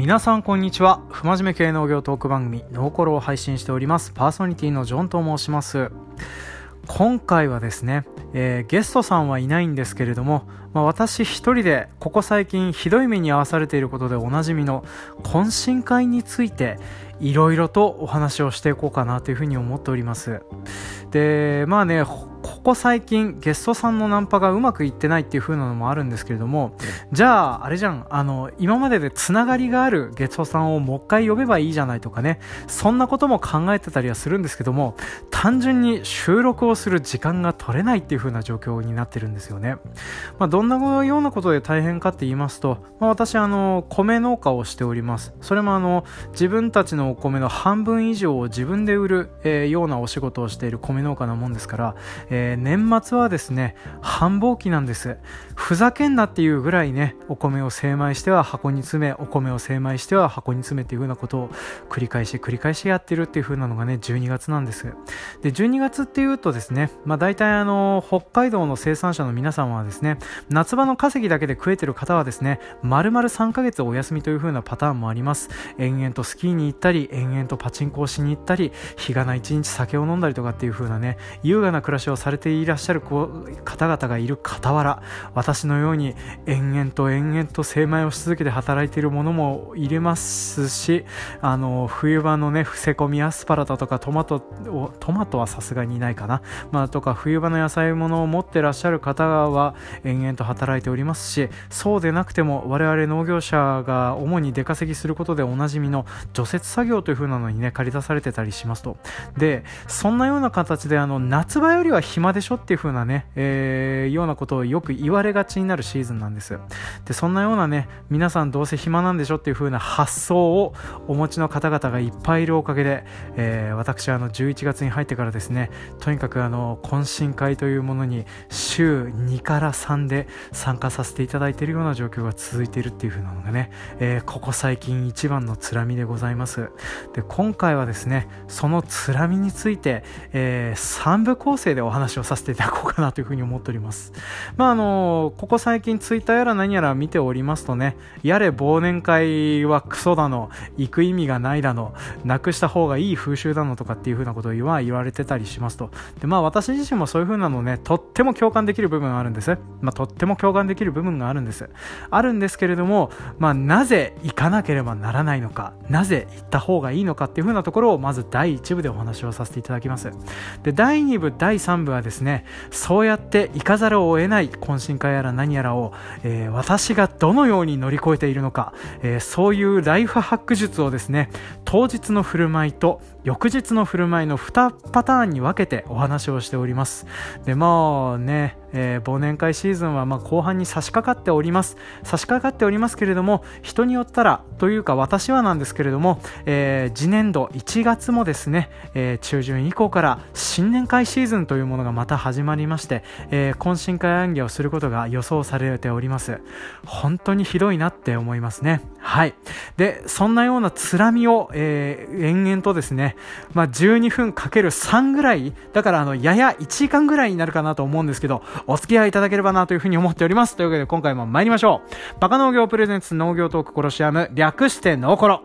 皆さんこんにちは。不真面目系農業トーク番組ノーコロを配信しております。パーソナリティのジョンと申します。今回はですね、えー、ゲストさんはいないんですけれども、まあ、私一人でここ最近ひどい目に遭わされていることでおなじみの懇親会についていろいろとお話をしていこうかなというふうに思っております。でまあねここ最近ゲストさんのナンパがうまくいってないっていう風なのもあるんですけれどもじゃああれじゃん。あの今まででつながりがあるゲストさんをもう一回呼べばいいじゃないとかね。そんなことも考えてたりはするんですけども単純に収録をする時間が取れないっていう風な状況になってるんですよね、まあ、どんなようなことで大変かって言いますと、まあ、私あの米農家をしております。それもあの自分たちのお米の半分以上を自分で売る、えー、ようなお仕事をしている米農家なもんですから、えー、年末はですね繁忙期なんです。ふざけんなっていうぐらいねお米を精米しては箱に詰めお米を精米しては箱に詰めっていう風なことを繰り返し繰り返しやってるっていう風なのがね12月なんです。で12月っていうとですねまあ大体あの北海道の生産者の皆さんはですね夏場の稼ぎだけで食えてる方はですね丸々3ヶ月お休みという風なパターンもあります。延々とスキーに行ったり延々とパチンコをしに行ったり日がな一日酒を飲んだりとかっていう風なね優雅な暮らしをされていらっしゃる方々がいる傍ら私のように延々と延々と精米をし続けて働いているものも入れますしあの冬場のね伏せ込みアスパラだとかトマトをトマトはさすがにないかな、まあ、とか冬場の野菜物を持ってらっしゃる方は延々と働いておりますしそうでなくても我々農業者が主に出稼ぎすることでおなじみの除雪作業という風なのにね借り出されてたりしますと。でそんなような形であの夏場よりは暇でしょっていう風なね、えー、ようなことをよく言われがちになるシーズンなんです。でそんなようなね皆さんどうせ暇なんでしょっていう風な発想をお持ちの方々がいっぱいいるおかげで、えー、私あの11月に入ってからですねとにかくあの懇親会というものに週2から3で参加させていただいているような状況が続いているっていう風なのがね、えー、ここ最近一番のつらみでございます。で今回はですねそのつらみについて、えー、3部構成でお話をさせていただこうかなというふうに思っております。まああのここ最近ツイッターやら何やら見ておりますとね、やれ忘年会はクソだの、行く意味がないだの、なくした方がいい風習だのとかっていうふうなことを言わ言われてたりしますと。で、まあ私自身もそういうふうなのね、とっても共感できる部分があるんです。まあとっても共感できる部分があるんです。あるんですけれども、まあなぜ行かなければならないのか、なぜ行った方がいいのかっていうふうなところをまず第1部でお話をさせていただきます。で、第2部、第3部はですね、そうやって行かざるを得ない懇親会やら何やらを、えー、私がどのように乗り越えているのか、えー、そういうライフハック術をですね当日の振る舞いと翌日の振る舞いの2パターンに分けてお話をしております。でまあね、えー、忘年会シーズンはま後半に差し掛かっております。差し掛かっておりますけれども人によったらというか私はなんですけれども、えー、次年度1月もですね、えー、中旬以降から新年会シーズンというものがまた始まりまして、え懇親会談義をすることが予想されております。本当にひどいなって思いますね。はいでそんなようなつらみを、え延々とですねまあ、12分かける3ぐらい、だからあの、やや1時間ぐらいになるかなと思うんですけど、お付き合いいただければなというふうに思っております。というわけで今回も参りましょう。バカ農業プレゼンツ農業トークコロシアム、略してノーコロ。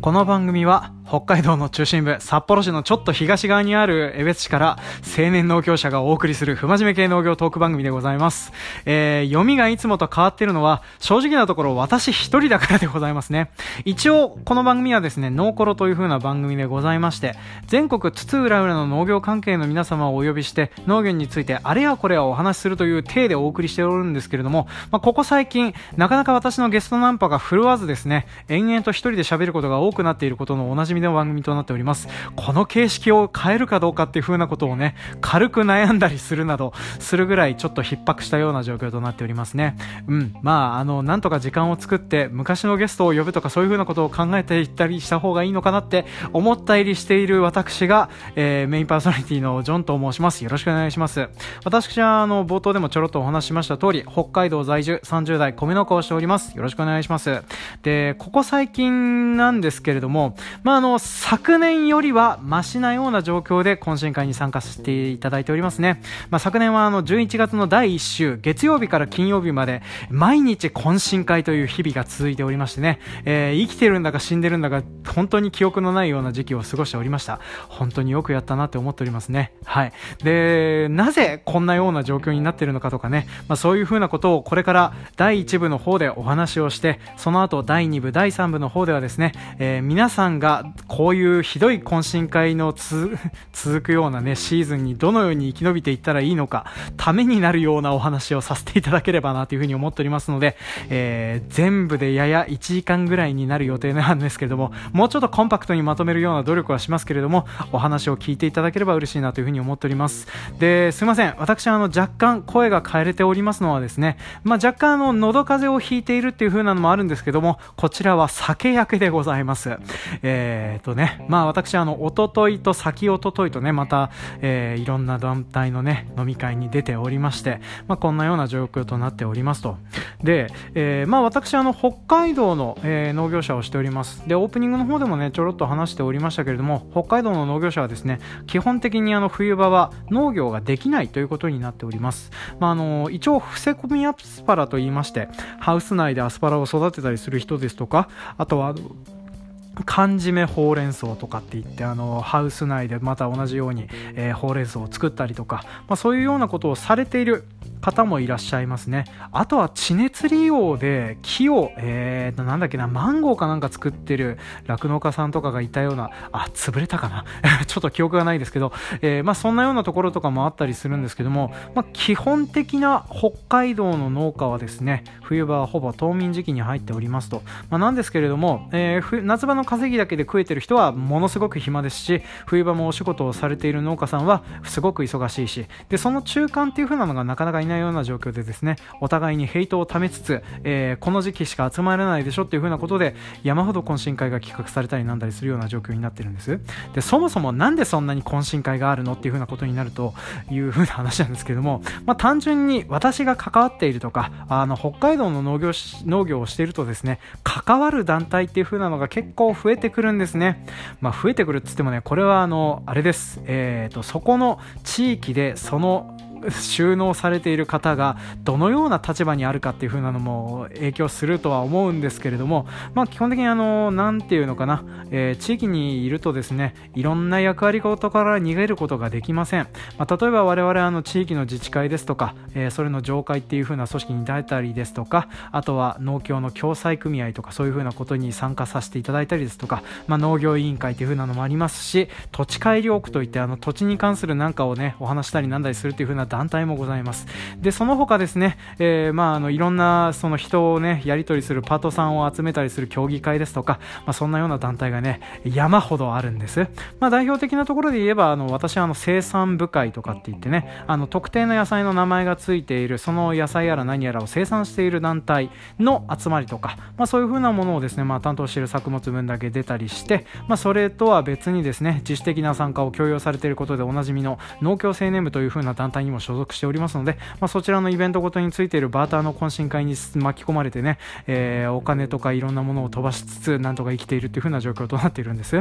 この番組は北海道の中心部、札幌市のちょっと東側にある江別市から青年農協者がお送りする不真面目系農業トーク番組でございます。えー、読みがいつもと変わってるのは正直なところ私一人だからでございますね。一応この番組はですね、ノーコロという風な番組でございまして、全国津々浦々の農業関係の皆様をお呼びして農業についてあれやこれやお話しするという体でお送りしておるんですけれども、まあ、ここ最近なかなか私のゲストナンパが振るわずですね、延々と一人で喋ることが多くなっていることのおなじみの番組となっております。この形式を変えるかどうかっていう風なことをね、軽く悩んだりするなど、するぐらいちょっと逼迫したような状況となっておりますね。うん。まあ、あの、なんとか時間を作って、昔のゲストを呼ぶとかそういう風なことを考えていったりした方がいいのかなって思ったりしている私が、えー、メインパーソナリティのジョンと申します。よろしくお願いします。私は、あの、冒頭でもちょろっとお話しました通り、北海道在住30代米農家をしております。よろしくお願いします。で、ここ最近なんですけれども、まあ、あの、の昨年よりはマシなような状況で懇親会に参加していただいておりますね。まあ、昨年はあの11月の第1週、月曜日から金曜日まで毎日懇親会という日々が続いておりましてね、えー、生きてるんだか死んでるんだか本当に記憶のないような時期を過ごしておりました。本当によくやったなって思っておりますね。はい。で、なぜこんなような状況になっているのかとかね、まあ、そういうふうなことをこれから第1部の方でお話をして、その後第2部、第3部の方ではですね、えー、皆さんがこういうひどい懇親会の 続くようなね、シーズンにどのように生き延びていったらいいのか、ためになるようなお話をさせていただければなというふうに思っておりますので、えー、全部でやや1時間ぐらいになる予定なんですけれども、もうちょっとコンパクトにまとめるような努力はしますけれども、お話を聞いていただければ嬉しいなというふうに思っております。で、すいません。私はあの若干声が変えれておりますのはですね、まあ、若干あの喉風邪をひいているっていう風なのもあるんですけども、こちらは酒焼けでございます。えー、っとね、まあ私あの、おとといと先おとといとね、また、えー、いろんな団体のね、飲み会に出ておりまして、まあこんなような状況となっておりますと。で、えー、まあ私あの、北海道の、えー、農業者をしております。で、オープニングの方でもね、ちょろっと話しておりましたけれども、北海道の農業者はですね、基本的にあの、冬場は農業ができないということになっております。まああの、一応、伏せ込みアスパラと言いまして、ハウス内でアスパラを育てたりする人ですとか、あとは、缶詰ほうれん草とかって言ってあのハウス内でまた同じように、えー、ほうれん草を作ったりとか、まあ、そういうようなことをされている。方もいらっしゃいますね。あとは地熱利用で木を、えーと、なんだっけな、マンゴーかなんか作ってる酪農家さんとかがいたような、あ、潰れたかな？ちょっと記憶がないですけど、えー、まあそんなようなところとかもあったりするんですけども、まあ基本的な北海道の農家はですね、冬場はほぼ冬眠時期に入っておりますと。まあなんですけれども、えー、夏場の稼ぎだけで食えてる人はものすごく暇ですし、冬場もお仕事をされている農家さんはすごく忙しいし、で、その中間っていう風なのがなかなかいないような状況でですねお互いにヘイトをためつつ、えー、この時期しか集まれないでしょっていう風なことで山ほど懇親会が企画されたりなんだりするような状況になってるんです。でそもそもなんでそんなに懇親会があるのっていう風なことになるという風な話なんですけども、まあ、単純に私が関わっているとかあの北海道の農業農業をしているとですね関わる団体っていう風なのが結構増えてくるんですね、まあ、増えてくるっつってもねこれはあのあれです。えーとそこの地域でその 収納されている方がどのような立場にあるかっていう風なのも影響するとは思うんですけれども、まあ、基本的にあの、なんていうのかな、えー、地域にいるとですね、いろんな役割事から逃げることができません。まあ、例えば我々あの地域の自治会ですとか、えー、それの上会っていう風な組織に出たりですとか、あとは農協の共済組合とかそういう風なことに参加させていただいたりですとか、まあ、農業委員会っていう風なのもありますし、土地改良区といってあの土地に関するなんかをね、お話したりなんだりするっていう風な団体もございます。で、その他ですね、えー、まあ、あの、いろんな、その人をね、やり取りするパートさんを集めたりする協議会ですとか、まあ、そんなような団体がね、山ほどあるんです。まあ、代表的なところで言えば、あの、私はあの、生産部会とかって言ってね、あの、特定の野菜の名前がついている、その野菜やら何やらを生産している団体の集まりとか、まあ、そういうふうなものをですね、まあ、担当している作物分だけ出たりして、まあ、それとは別にですね、自主的な参加を強要されていることでおなじみの農協青年部というふうな団体にも所属しておりますので、まあ、そちらのイベントごとについているバーターの懇親会に巻き込まれてね、えー、お金とかいろんなものを飛ばしつつ、なんとか生きているっていう風な状況となっているんです。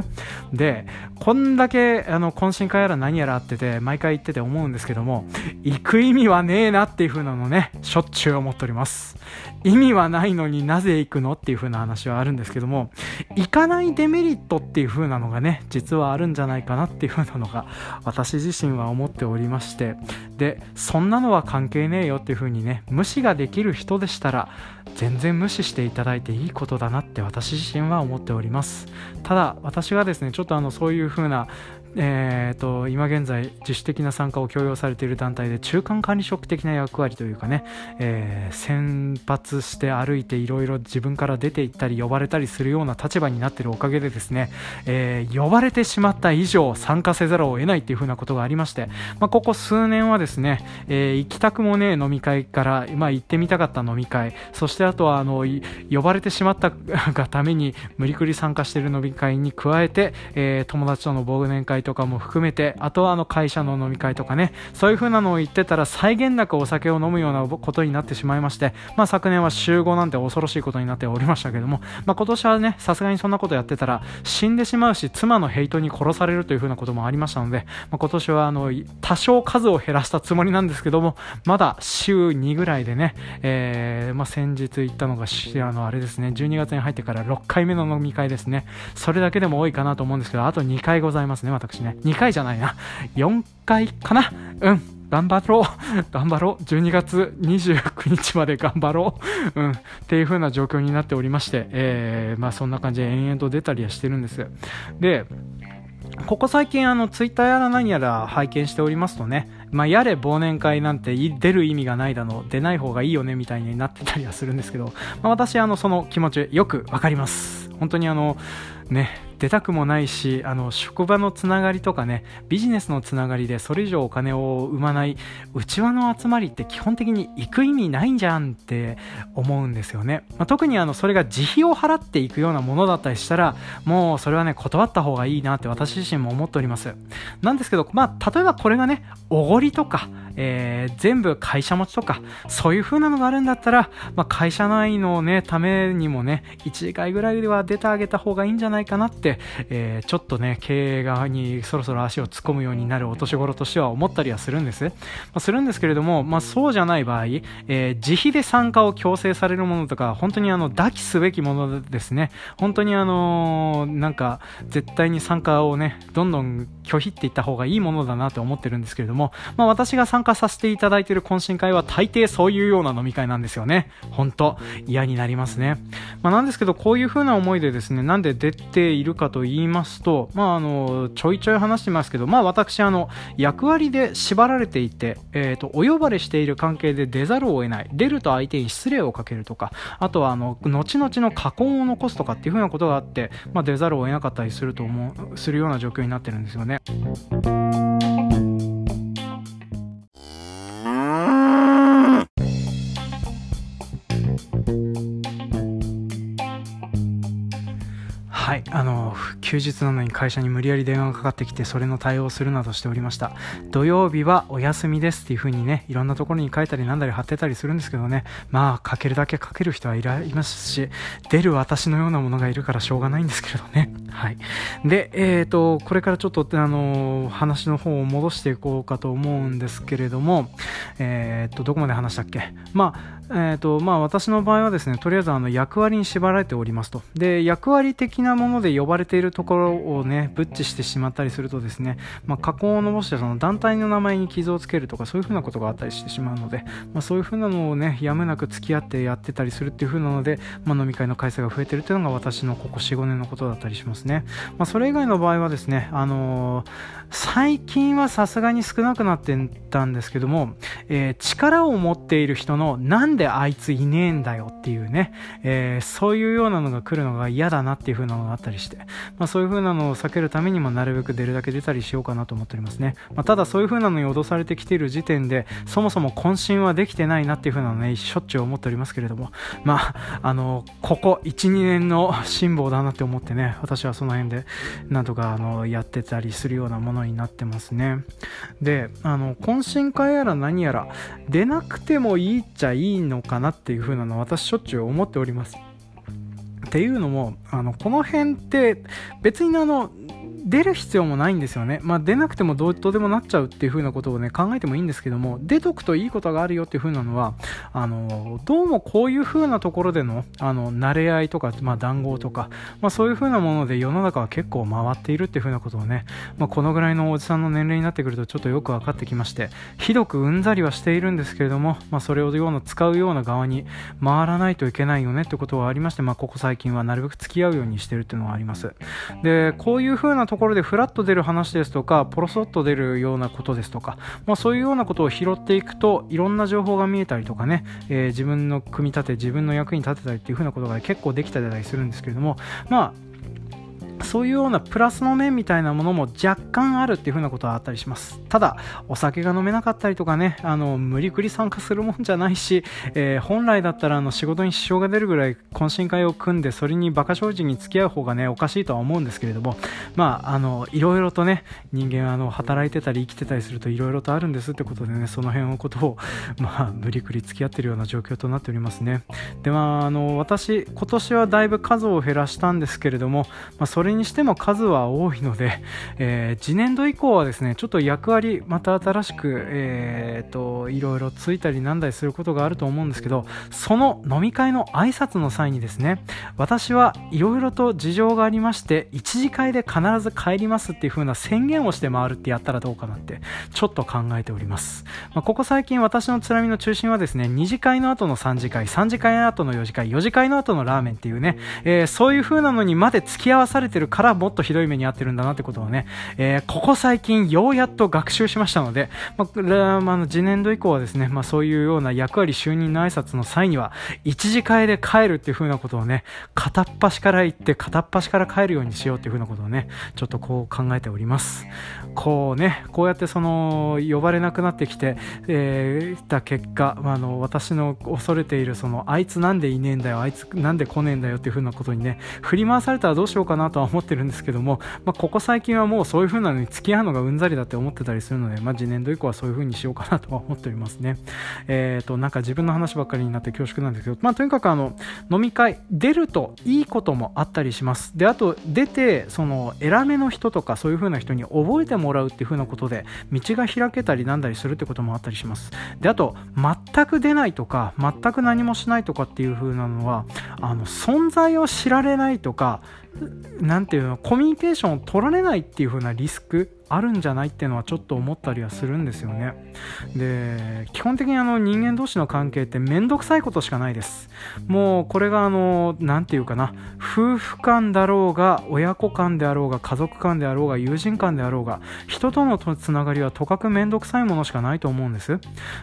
で、こんだけあの懇親会やら何やらあってて、毎回言ってて思うんですけども、行く意味はねえなっていう風なのね、しょっちゅう思っております。意味はないのになぜ行くのっていう風な話はあるんですけども、行かないデメリットっていう風なのがね、実はあるんじゃないかなっていう風なのが、私自身は思っておりまして、で、そんなのは関係ねえよっていう風にね、無視ができる人でしたら、全然無視していただいていいことだなって私自身は思っております。ただ、私はですね、ちょっとあの、そういう風な、えーと、今現在自主的な参加を強要されている団体で中間管理職的な役割というかね、えー、先発して歩いていろいろ自分から出て行ったり呼ばれたりするような立場になっているおかげでですね、えー、呼ばれてしまった以上参加せざるを得ないというふうなことがありまして、まあ、ここ数年はですね、えー、行きたくもねえ飲み会から、まあ、行ってみたかった飲み会そしてあとはあの呼ばれてしまったがために無理くり参加している飲み会に加えて、え友達との忘年会会とかも含めてあとはあの会社の飲み会とかねそういう風なのを言ってたら際限なくお酒を飲むようなことになってしまいまして、まあ、昨年は週5なんて恐ろしいことになっておりましたけども、まあ、今年はねさすがにそんなことやってたら死んでしまうし妻のヘイトに殺されるという風なこともありましたので、まあ、今年はあの多少数を減らしたつもりなんですけどもまだ週2ぐらいでね、えー、まあ、先日行ったのがあのあれですね12月に入ってから6回目の飲み会ですね。それだけでも多いかなと思うんですけどあと2回ございますね私ね2回じゃないな。4回かな。うん。頑張ろう。頑張ろう !12 月29日まで頑張ろう。うん。っていう風な状況になっておりまして、えー、まあそんな感じで延々と出たりはしてるんです。で、ここ最近あのツイッターやら何やら拝見しておりますとね、まあ、やれ忘年会なんて出る意味がないだろう、出ない方がいいよね。みたいになってたりはするんですけど、まあ、私あのその気持ちよくわかります。本当にあの、ね、出たくもないしあの職場のつながりとかねビジネスのつながりでそれ以上お金を生まない内輪の集まりって基本的に行く意味ないんじゃんって思うんですよね、まあ、特にあのそれが自費を払っていくようなものだったりしたらもうそれはね断った方がいいなって私自身も思っております。なんですけどまあ例えばこれがねおごりとかえー、全部会社持ちとか、そういう風なのがあるんだったら、まあ、会社内のね、ためにもね、1回ぐらいでは出てあげた方がいいんじゃないないかなって、えー、ちょっとね、経営側にそろそろ足を突っ込むようになるお年頃としては思ったりはするんです。まあ、するんですけれども、まあ、そうじゃない場合、えー、自費で参加を強制されるものとか、本当にあの、抱きすべきものですね。本当にあのーなんか、絶対に参加をね、どんどん拒否っていった方がいいものだなと思ってるんですけれども、まあ、私が参加させていただいている懇親会は大抵そういうような飲み会なんですよね。本当嫌になりますね。まあ、なんですけど、こういう風な思いでですね、なんででているかと言いますと、まあ、あの、ちょいちょい話してますけど、まあ、私、あの、役割で縛られていて、え、ー、と、お呼ばれしている関係で出ざるを得ない。出ると相手に失礼をかけるとか、あとは、あの、後々の禍根を残すとかっていうふうなことがあって、まあ、出ざるを得なかったりすると思う、するような状況になってるんですよね。い、あの休日なのに会社に無理やり電話がかかってきてそれの対応するなどしておりました。土曜日はお休みですっていう風にねいろんなところに書いたりなんだり貼ってたりするんですけどね。まあ書けるだけ書ける人はいらいますし出る私のようなものがいるからしょうがないんですけれどね。はい。でえーとこれからちょっとあの話の方を戻していこうかと思うんですけれどもえーとどこまで話したっけ？まあえーとまあ、私の場合はですねとりあえずあの役割に縛られておりますと。で役割的なもので呼ばれているところをねブッチしてしまったりするとですね、まあ、加工を伸ばしてその団体の名前に傷をつけるとかそういうふうなことがあったりしてしまうので、まあ、そういうふうなのをねやむなく付き合ってやってたりするっていうふうなので、まあ、飲み会の回数が増えてるっていうのが私のここ45年のことだったりしますね、まあ、それ以外の場合はですね、あのー、最近はさすがに少なくなってたんですけども、えー、力を持っている人のなんであいついねえんだよっていうね、えー、そういうようなのが来るのが嫌だなっていう風なのがあったりして、まあ、そういう風なのを避けるためにもなるべく出るだけ出たりしようかなと思っておりますね。まあ、ただそういう風なのに脅されてきている時点で、そもそも渾身はできてないなっていう風なのね、しょっちゅう思っておりますけれども、まあ、あの、ここ1、2年の辛抱だなって思ってね、私はその辺で、なんとかあの、やってたりするようなものになってますね。で、あの、懇親会やら何やら、出なくてもいいっちゃいいのかなっていう風なの私しょっちゅう思っております。っていうのもあのこの辺って別にあの出る必要もないんですよね。まあ、出なくてもどうとでもなっちゃうっていう風なことをね、考えてもいいんですけども、出とくといいことがあるよっていう風なのは、あの、どうもこういう風なところでの、あの、慣れ合いとか、まあ、談合とか、まあ、そういう風なもので世の中は結構回っているっていう風なことをね、まあ、このぐらいのおじさんの年齢になってくるとちょっとよく分かってきまして、ひどくうんざりはしているんですけれども、まあ、それをような使うような側に回らないといけないよねってことはありまして、まあ、ここ最近はなるべく付き合うようにしてるっていうのはあります。で、こういう風なとところでフラッと出る話ですとか、ポロソッと出るようなことですとか、まあ、そういうようなことを拾っていくと、いろんな情報が見えたりとかね、えー、自分の組み立て、自分の役に立てたりっていうふうなことが結構できたりするんですけれども、まあ、そういうようなプラスの面みたいなものも若干あるっていう風なことはあったりします。ただ、お酒が飲めなかったりとかね、あの、無理くり参加するもんじゃないし、えー、本来だったらあの仕事に支障が出るぐらい懇親会を組んで、それに馬鹿正直に付き合う方がね、おかしいとは思うんですけれども、まあ、あの、いろいろとね、人間はあの、働いてたり生きてたりするといろいろとあるんですってことでね、その辺のことを、まあ、無理くり付き合ってるような状況となっておりますね。で、まあ、あの、私、今年はだいぶ数を減らしたんですけれども、まあ、それそれにしても数は多いので、えー、次年度以降はですね、ちょっと役割、また新しく、えー、と、いろいろついたりなんだりすることがあると思うんですけど、その飲み会の挨拶の際にですね、私はいろいろと事情がありまして、1次会で必ず帰りますっていう風な宣言をして回るってやったらどうかなって、ちょっと考えております。まあ、ここ最近私のつらみの中心はですね、2次会の後の3次会、3次会の後の4次会、4次会の後のラーメンっていうね、えー、そういう風なのにまで付き合わされてるからもっとひどい目に遭ってるんだなってことをね、えー、ここ最近ようやっと学習しましたので、まあ、まあ、次年度以降はですね、まあ、そういうような役割就任の挨拶の際には、一次会で帰るっていう風なことをね、片っ端から行って片っ端から帰るようにしようっていう風なことをね、ちょっとこう考えております。こうね、こうやってその、呼ばれなくなってきて、えー、た結果、まあ、あの、私の恐れているその、あいつなんでいねえんだよ、あいつなんで来ねえんだよっていう風なことにね、振り回されたらどうしようかなとは思ってるんですけども、まあ、ここ最近はもうそういう風なのに付き合うのがうんざりだって思ってたりするので、まあ、次年度以降はそういう風にしようかなとは思っておりますね。えっ、ー、と、なんか自分の話ばっかりになって恐縮なんですけど、まあ、とにかくあの、飲み会、出るといいこともあったりします。で、あと、出て、その、偉めの人とかそういう風な人に覚えてもらうっていう風なことで、道が開けたりなんだりするってこともあったりします。で、あと、全く出ないとか、全く何もしないとかっていう風なのは、あの、存在を知られないとか、なんていうの、コミュニケーションを取られないっていう風なリスクあるんじゃないっていうのはちょっと思ったりはするんですよね。で基本的にあの人間同士の関係って面倒くさいことしかないです。もうこれがあの何て言うかな。夫婦間だろうが親子間であろうが家族間であろうが友人間であろうが人とのつながりはとかく面倒くさいものしかないと思うんです。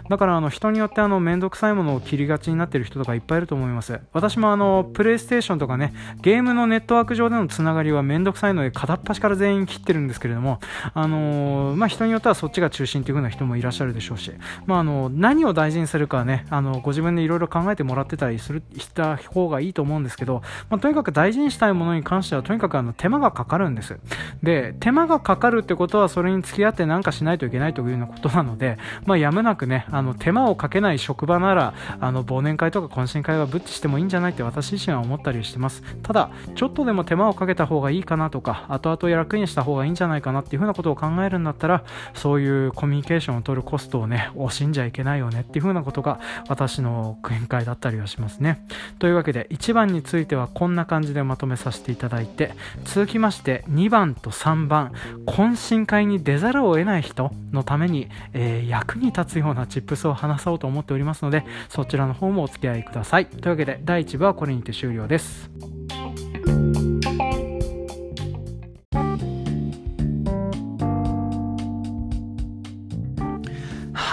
だからあの人によってあの面倒くさいものを切りがちになってる人とかいっぱいいると思います。私もあのプレイステーションとかねゲームのネットワーク上でのつながりは面倒くさいので片っ端から全員切ってるんですけれどもあの、まあ、人によってはそっちが中心という風な人もいらっしゃるでしょうし、まあ、あの何を大事にするかねあのご自分でいろいろ考えてもらってたりするした方がいいと思うんですけど、まあ、とにかく大事にしたいものに関してはとにかくあの手間がかかるんです。で手間がかかるってことはそれに付き合って何かしないといけないというようなことなので、まあ、やむなくねあの手間をかけない職場ならあの忘年会とか懇親会はぶっちしてもいいんじゃないって私自身は思ったりしてます。ただちょっとでも手間をかけた方がいいかなとか後々楽にした方がいいんじゃないかなっていうふうなことことを考えるんだったらそういうコミュニケーションを取るコストをね惜しんじゃいけないよねっていうふうなことが私の見解だったりはしますね。というわけで1番についてはこんな感じでまとめさせていただいて続きまして2番と3番懇親会に出ざるを得ない人のために、えー、役に立つようなチップスを話そうと思っておりますのでそちらの方もお付き合いください。というわけで第1部はこれにて終了です。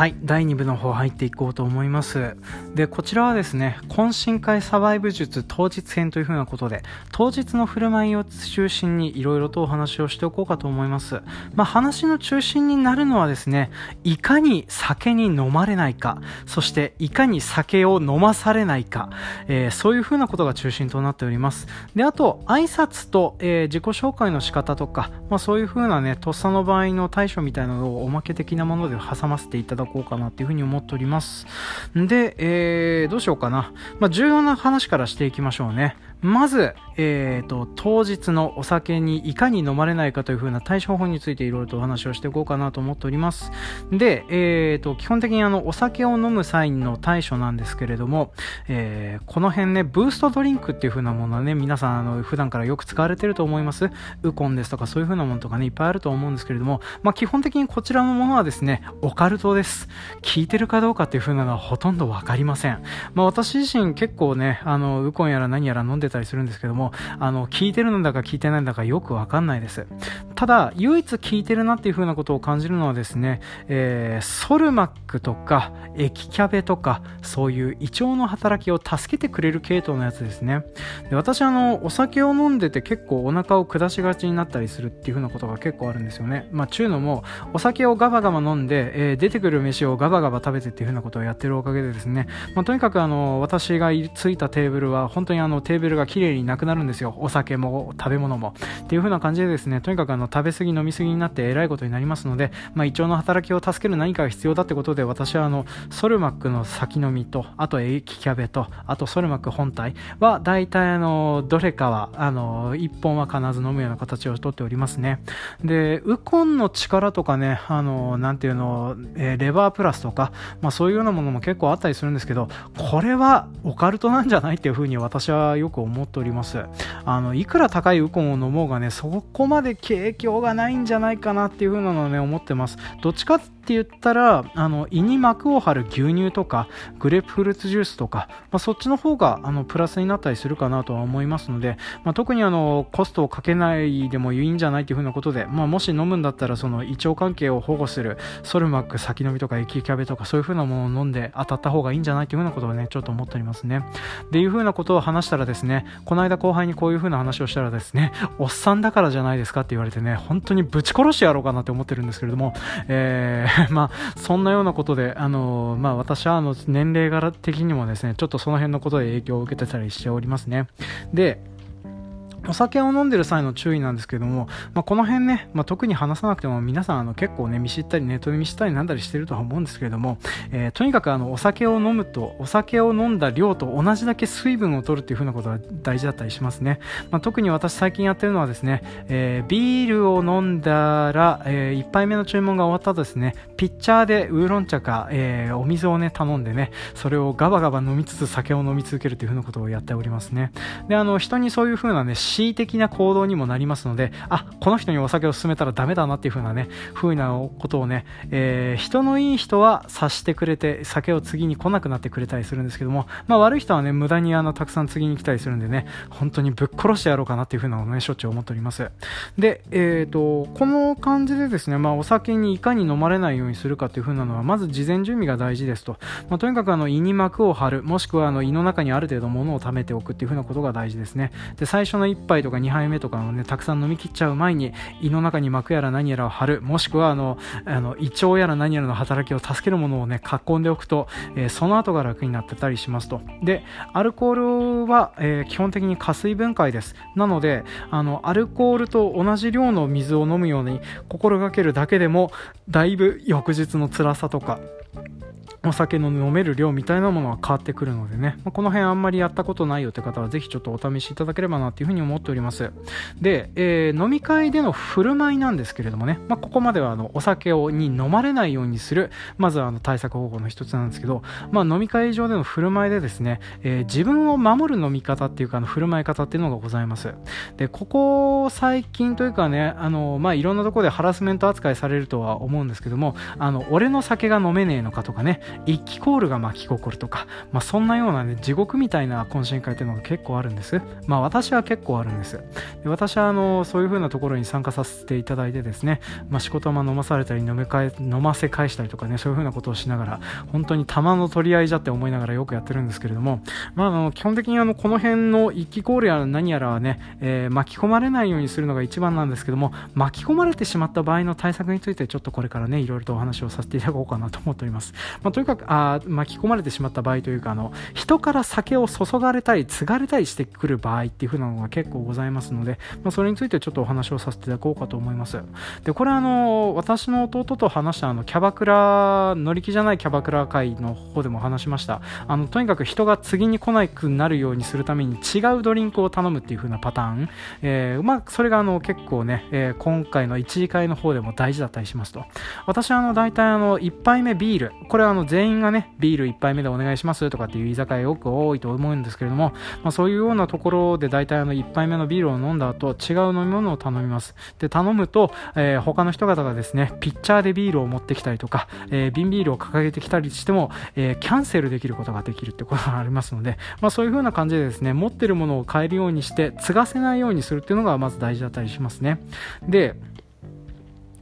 はい、第2部の方入っていこうと思います。で、こちらはですね、懇親会サバイブ術当日編というふうなことで、当日の振る舞いを中心にいろいろとお話をしておこうかと思います。まあ、話の中心になるのはですね、いかに酒に飲まれないか、そしていかに酒を飲まされないか、えー、そういうふうなことが中心となっております。で、あと、挨拶と、えー、自己紹介の仕方とか、まあ、そういうふうなね、とっさの場合の対処みたいなのをおまけ的なもので挟ませていただこうかなっていうふうに思っております。で、えー、どうしようかな。まあ、重要な話からしていきましょうね。まず、えーと、当日のお酒にいかに飲まれないかという風な対処法についていろいろとお話をしていこうかなと思っております。で、えーと、基本的にあのお酒を飲む際の対処なんですけれども、えー、この辺ね、ブーストドリンクっていう風なものはね、皆さんあの普段からよく使われてると思います。ウコンですとかそういう風なものとかね、いっぱいあると思うんですけれども、まあ、基本的にこちらのものはですね、オカルトです。効いてるかどうかっていう風なのはほとんどわかりません。まあ、私自身結構ね、あの、ウコンやら何やら飲んでたりするんですけども、あの、効いてるんだか効いてないんだかよくわかんないです。ただ、唯一効いてるなっていう風なことを感じるのはですね、えー、ソルマックとか、液キャベとか、そういう胃腸の働きを助けてくれる系統のやつですね。で私、あの、お酒を飲んでて結構お腹を下しがちになったりするっていう風なことが結構あるんですよね。まあ、ちゅうのも、お酒をガバガバ飲んで、えー、出てくる飯をガバガバ食べてっていう風なことをやってるおかげでですね、まあ、とにかくあの、私がついたテーブルは本当にあの、テーブルがが綺麗になくなるんですよ。お酒も食べ物も。っていう風な感じでですね、とにかくあの、食べ過ぎ飲み過ぎになってえらいことになりますので、まあ、胃腸の働きを助ける何かが必要だってことで、私はあの、ソルマックの先飲みと、あとエキキャベと、あとソルマック本体は、大体あの、どれかは、あの、1本は必ず飲むような形をとっておりますね。で、ウコンの力とかね、あの、なんていうの、えー、レバープラスとか、まあそういうようなものも結構あったりするんですけど、これはオカルトなんじゃないっていうふうに私はよく思思っております。あの、いくら高いウコンを飲もうがね、そこまで景況がないんじゃないかなっていう風なのをね、思ってます。どっちかってって言ったら、あの、胃に膜を張る牛乳とか、グレープフルーツジュースとか、まあ、そっちの方が、あの、プラスになったりするかなとは思いますので、まあ、特にあの、コストをかけないでもいいんじゃないというふうなことで、まあ、もし飲むんだったら、その胃腸関係を保護する、ソルマック先飲みとか、液キャベとか、そういうふうなものを飲んで当たった方がいいんじゃないというふうなことをね、ちょっと思っておりますね。でいうふうなことを話したらですね、この間後輩にこういうふうな話をしたらですね、おっさんだからじゃないですかって言われてね、本当にぶち殺してやろうかなって思ってるんですけれども、えー、まあ、そんなようなことで、あのまあ、私はあの年齢柄的にもですね、ちょっとその辺のことで影響を受けてたりしておりますね。で、お酒を飲んでる際の注意なんですけども、まあ、この辺ね、まあ、特に話さなくても皆さんあの結構ね、見知ったりネットで見知ったりなんだりしてるとは思うんですけれども、えー、とにかくあのお酒を飲むと、お酒を飲んだ量と同じだけ水分を取るっていう風なことが大事だったりしますね。まあ、特に私最近やってるのはですね、えー、ビールを飲んだら、えー、1杯目の注文が終わった後ですね、ピッチャーでウーロン茶か、えー、お水をね、頼んでね、それをガバガバ飲みつつ酒を飲み続けるという風なことをやっておりますね。で、あの、人にそういう風なね、恣意的な行動にもなりますので、あ、この人にお酒を勧めたらダメだなっていう風なね、風なことをね、えー、人のいい人は察してくれて、酒を次に来なくなってくれたりするんですけども、まあ悪い人はね、無駄にあの、たくさん次に来たりするんでね、本当にぶっ殺してやろうかなっていう風なのをね、しょっちゅう思っております。で、えっ、ー、と、この感じでですね、まあお酒にいかに飲まれないようにするかっていう風なのは、まず事前準備が大事ですと。まあ、とにかくあの、胃に膜を張る、もしくはあの、胃の中にある程度物を貯めておくっていう風なことが大事ですね。で、最初の1杯とか2杯目とかのね、たくさん飲み切っちゃう前に、胃の中に膜やら何やらを貼る、もしくはあの、あの胃腸やら何やらの働きを助けるものをね、囲んでおくと、えー、その後が楽になってたりしますと。で、アルコールは、えー、基本的に加水分解です。なので、あの、アルコールと同じ量の水を飲むように心がけるだけでも、だいぶ翌日の辛さとか、お酒の飲める量みたいなものは変わってくるのでね、まあ、この辺あんまりやったことないよって方はぜひちょっとお試しいただければなっていうふうに思っております。で、えー、飲み会での振る舞いなんですけれどもね、まあ、ここまではあのお酒をに飲まれないようにする、まずはあの対策方法の一つなんですけど、まあ、飲み会上での振る舞いでですね、えー、自分を守る飲み方っていうかあの振る舞い方っていうのがございます。で、ここ最近というかね、あの、まあ、いろんなところでハラスメント扱いされるとは思うんですけども、あの、俺の酒が飲めねえのかとかね、一気コールが巻き起こるとか、まあ、そんなようなね、地獄みたいな懇親会っていうのが結構あるんです。まあ、私は結構あるんです。で私は、あの、そういう風なところに参加させていただいてですね、まあ、仕事ま飲まされたり飲めかえ、飲ませ返したりとかね、そういう風なことをしながら、本当に玉の取り合いじゃって思いながらよくやってるんですけれども、まあ、あの、基本的にあの、この辺の一気コールや何やらはね、えー、巻き込まれないようにするのが一番なんですけども、巻き込まれてしまった場合の対策についてちょっとこれからね、いろいろとお話をさせていただこうかなと思っております。まあ、とにかく、あ巻き込まれてしまった場合というかあの人から酒を注がれたり継がれたりしてくる場合っていう風なのが結構ございますので、まあ、それについてちょっとお話をさせていただこうかと思います。でこれあの私の弟と話したあのキャバクラ乗り気じゃないキャバクラ会の方でも話しました。あのとにかく人が次に来なくなるようにするために違うドリンクを頼むっていう風なパターン、えー、まあ、それがあの結構ね、えー、今回の1次会の方でも大事だったりしますと。私はあの大体あの1杯目ビール。これはあの全員がね、ビール1杯目でお願いしますとかっていう居酒屋よく多いと思うんですけれども、まあ、そういうようなところで大体あの1杯目のビールを飲んだ後、違う飲み物を頼みます。で、頼むと、えー、他の人方がですね、ピッチャーでビールを持ってきたりとか、えー、瓶ビールを掲げてきたりしても、えー、キャンセルできることができるってことがありますので、まあ、そういう風な感じでですね、持ってるものを変えるようにして、継がせないようにするっていうのがまず大事だったりしますね。で、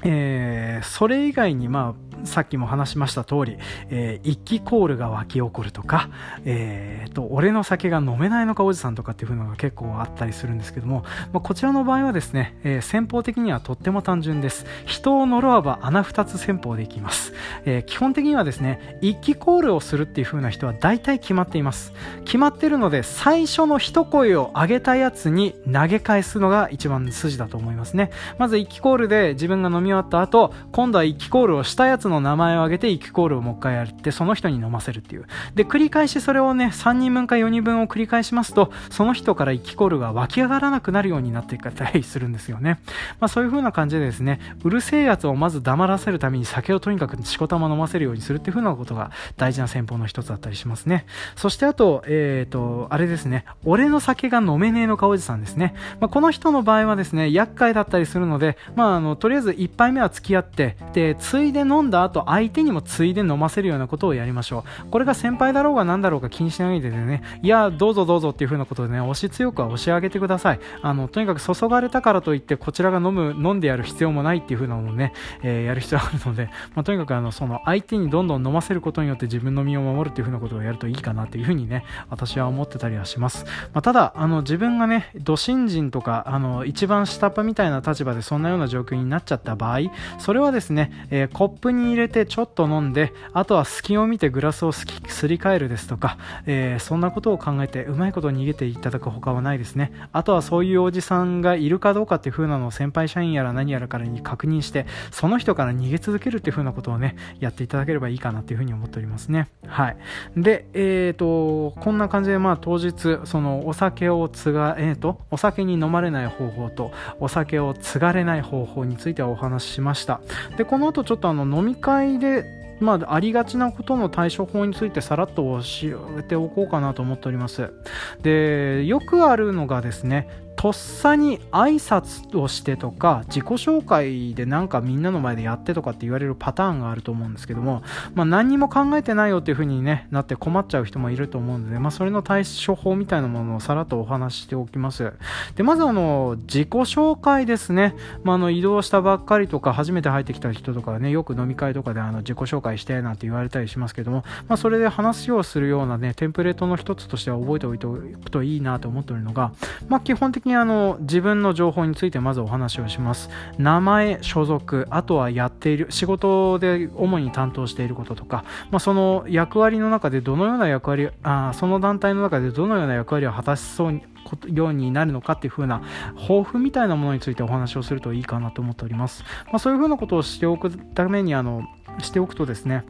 えー、それ以外に、まあ、さっきも話しました通り、えー、一気コールが湧き起こるとか、えー、と、俺の酒が飲めないのかおじさんとかっていうのが結構あったりするんですけども、まあ、こちらの場合はですね、えー、戦法的にはとっても単純です。人を呪わば穴二つ戦法でいきます。えー、基本的にはですね、一気コールをするっていう風な人は大体決まっています。決まってるので、最初の一声を上げたやつに投げ返すのが一番筋だと思いますね。まず一気コールで自分が飲み終わった後、今度は一気コールをしたやつの名前を挙げて1コールをもう一回やってその人に飲ませるっていう。で繰り返しそれをね3人分か4人分を繰り返しますとその人から1コールが湧き上がらなくなるようになっていったりするんですよね、まあ、そういう風な感じでですねうるせえやつをまず黙らせるために酒をとにかくしこたま飲ませるようにするっていう風なことが大事な戦法の一つだったりしますね。そしてあとえっ、ー、とあれですね俺の酒が飲めねえのかおじさんです。ね、まあ、この人の場合はですね厄介だったりするのでまああのとりあえず1杯目は付き合ってでついで飲んだ後相手にもついで飲ませるようなことをやりましょう。これが先輩だろうが何だろうが気にしないでね、いや、どうぞどうぞっていう風なことでね、押し強くは押し上げてください。あの、とにかく注がれたからといって、こちらが飲む、飲んでやる必要もないっていう風なのをね、えー、やる必要あるので、まあ、とにかくあの、その相手にどんどん飲ませることによって自分の身を守るっていう風なことをやるといいかなっていう風にね、私は思ってたりはします。まあ、ただ、あの、自分がね、土新人とか、あの、一番下っ端みたいな立場でそんなような状況になっちゃった場合、それはですね、えー、コップに入れてちょっと飲んで、あとは隙を見てグラスをすり替えるですとか、えー、そんなことを考えてうまいこと逃げていただくほかはないですね。あとはそういうおじさんがいるかどうかっていう風なのを先輩社員やら何やらからに確認してその人から逃げ続けるっていう風なことをねやっていただければいいかなっていう風に思っておりますね。はい。でえ、ー、とこんな感じでまあ当日そのお酒を継がえっ、ー、とお酒に飲まれない方法とお酒を継がれない方法についてはお話ししました。でこの後ちょっとあの飲み会でまあ、ありがちなことの対処法についてさらっと教えておこうかなと思っております。で、よくあるのがですね、とっさに挨拶をしてとか自己紹介でなんかみんなの前でやってとかって言われるパターンがあると思うんですけども、まあ、何にも考えてないよっていう風に、ね、なって困っちゃう人もいると思うので、まあ、それの対処法みたいなものをさらっとお話ししておきます。でまずあの自己紹介ですね、まあ、あの移動したばっかりとか初めて入ってきた人とかねよく飲み会とかであの自己紹介してなんて言われたりしますけども、まあ、それで話をするようなねテンプレートの一つとしては覚えておいておくといいなと思っておるのが、まあ、基本的ににあの自分の情報についてまずお話をします。名前所属あとはやっている仕事で主に担当していることとか、まあ、その役割の中でどのような役割あその団体の中でどのような役割を果たしそうにようになるのかっていう風な抱負みたいなものについてお話をするといいかなと思っております、まあ、そういう風なことをしておくためにあのしておくとですね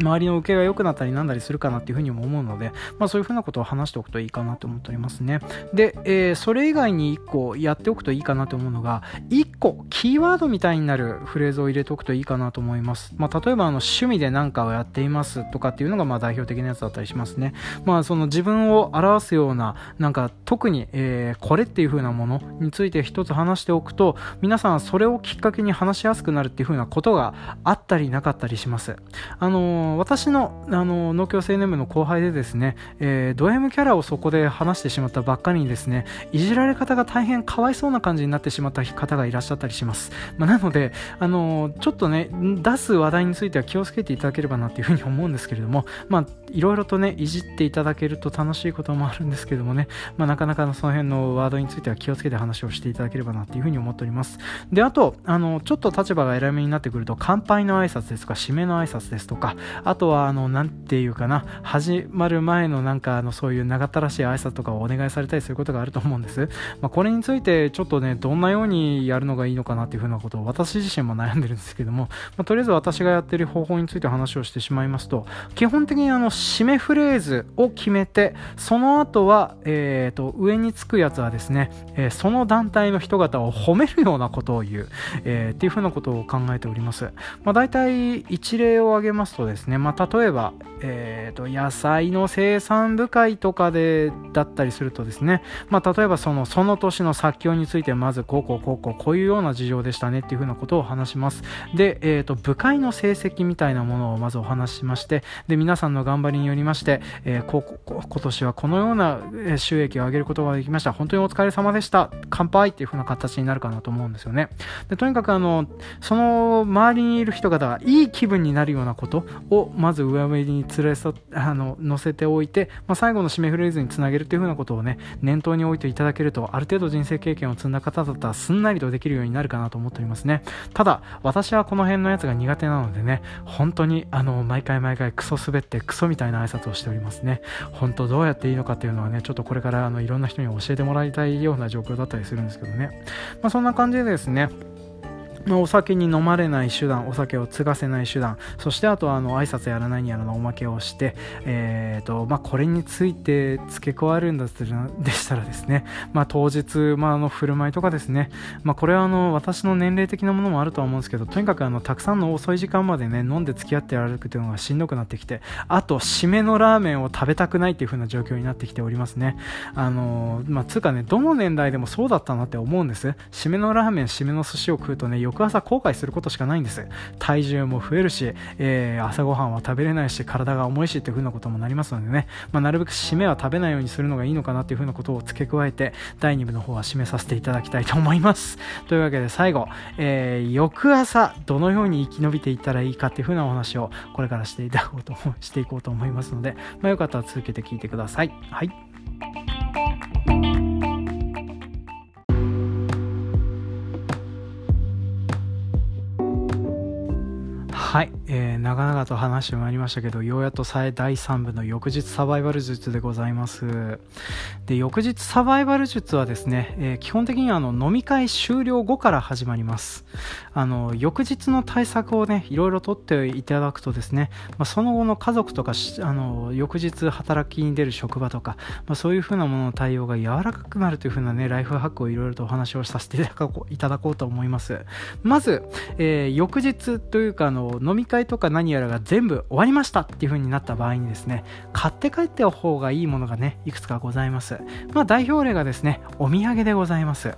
周りの受けが良くなったりなんだりするかなっていうふうにも思うので、まあ、そういうふうなことを話しておくといいかなと思っておりますね。で、えー、それ以外に1個やっておくといいかなと思うのが、1個キーワードみたいになるフレーズを入れておくといいかなと思います。まあ、例えばあの趣味で何かをやっていますとかっていうのがまあ代表的なやつだったりしますね。まあ、その自分を表すような、なんか特に、えー、これっていう風なものについて一つ話しておくと、皆さんそれをきっかけに話しやすくなるっていう風なことがあったりなかったりします。あのー、私のあの農協青年部の後輩でですね、えー、ド M キャラをそこで話してしまったばっかりにですねいじられ方が大変かわいそうな感じになってしまった方がいらっしゃったりします、まあ、なのであのちょっとね出す話題については気をつけていただければなっていうふうに思うんですけれどもまあいろいろとねいじっていただけると楽しいこともあるんですけどもね、まあ、なかなかのその辺のワードについては気をつけて話をしていただければなっていうふうに思っております。であとあのちょっと立場が偉めになってくると乾杯の挨拶ですとか締めの挨拶ですとかあとはあのなんていうかな始まる前のなんかあのそういう長ったらしい挨拶とかをお願いされたりすることがあると思うんです、まあ、これについてちょっとねどんなようにやるのがいいのかなっていうふうなことを私自身も悩んでるんですけども、まあ、とりあえず私がやってる方法について話をしてしまいますと基本的にあの締めフレーズを決めてその後は、えーと、上につくやつはですね、えー、その団体の人方を褒めるようなことを言う、えー、っていうふうなことを考えております、まあ、大体一例を挙げますとですですね、まあ、例えば、えーと、野菜の生産部会とかでだったりするとですね、まあ、例えばそのその年の作況についてまずこうこうこうこうこういうような事情でしたねっていうふうなことを話します。で、えーと、部会の成績みたいなものをまずお話ししましてで皆さんの頑張りによりまして、えー、こ今年はこのような収益を上げることができました。本当にお疲れ様でした。乾杯っていうふうな形になるかなと思うんですよね。でとにかくあのその周りにいる人方がいい気分になるようなことをまず上目に連れそあの乗せておいて、まあ、最後の締めフレーズにつなげるというふうなことをね念頭に置いていただけるとある程度人生経験を積んだ方だったらすんなりとできるようになるかなと思っておりますね。ただ私はこの辺のやつが苦手なのでね本当にあの毎回毎回クソ滑ってクソみたいな挨拶をしておりますね。本当どうやっていいのかっていうのはねちょっとこれからあのいろんな人に教えてもらいたいような状況だったりするんですけどね。まあそんな感じでですねまあ、お酒に飲まれない手段お酒を継がせない手段そしてあとはあの挨拶やらないにやらのおまけをして、えーとまあ、これについて付け加えるんだでしたらですね、まあ、当日、まあ、あの振る舞いとかですね、まあ、これはあの私の年齢的なものもあるとは思うんですけどとにかくあのたくさんの遅い時間までね飲んで付き合って歩くというのがしんどくなってきてあと締めのラーメンを食べたくないっていう風な状況になってきておりますね。あのまあつうかねどの年代でもそうだったなって思うんです。締めのラーメン締めの寿司を食うとね翌朝後悔することしかないんです。体重も増えるし、えー、朝ごはんは食べれないし体が重いしっていう風なこともなりますのでね、まあ、なるべく締めは食べないようにするのがいいのかなっていう風なことを付け加えて第2部の方は締めさせていただきたいと思います。というわけで最後、えー、翌朝どのように生き延びていったらいいかっていう風なお話をこれからしていただこうとしていこうと思いますので、まあ、よかったら続けて聞いてください。はい。はい、えー、長々と話してまいりましたけど、ようやっと第3部の翌日サバイバル術でございます。で、翌日サバイバル術はですね、えー、基本的にあの飲み会終了後から始まります。あの、翌日の対策をね、いろいろとっていただくとですね、まあ、その後の家族とか、あの、翌日働きに出る職場とか、まあ、そういう風なものの対応が柔らかくなるという風なね、ライフハックをいろいろとお話をさせていただこうと思います。まず、えー、翌日というか、あの、飲み会とか何やらが全部終わりましたっていう風になった場合にですね、買って帰ってお方がいいものがね、いくつかございます。まあ代表例がですね、お土産でございます。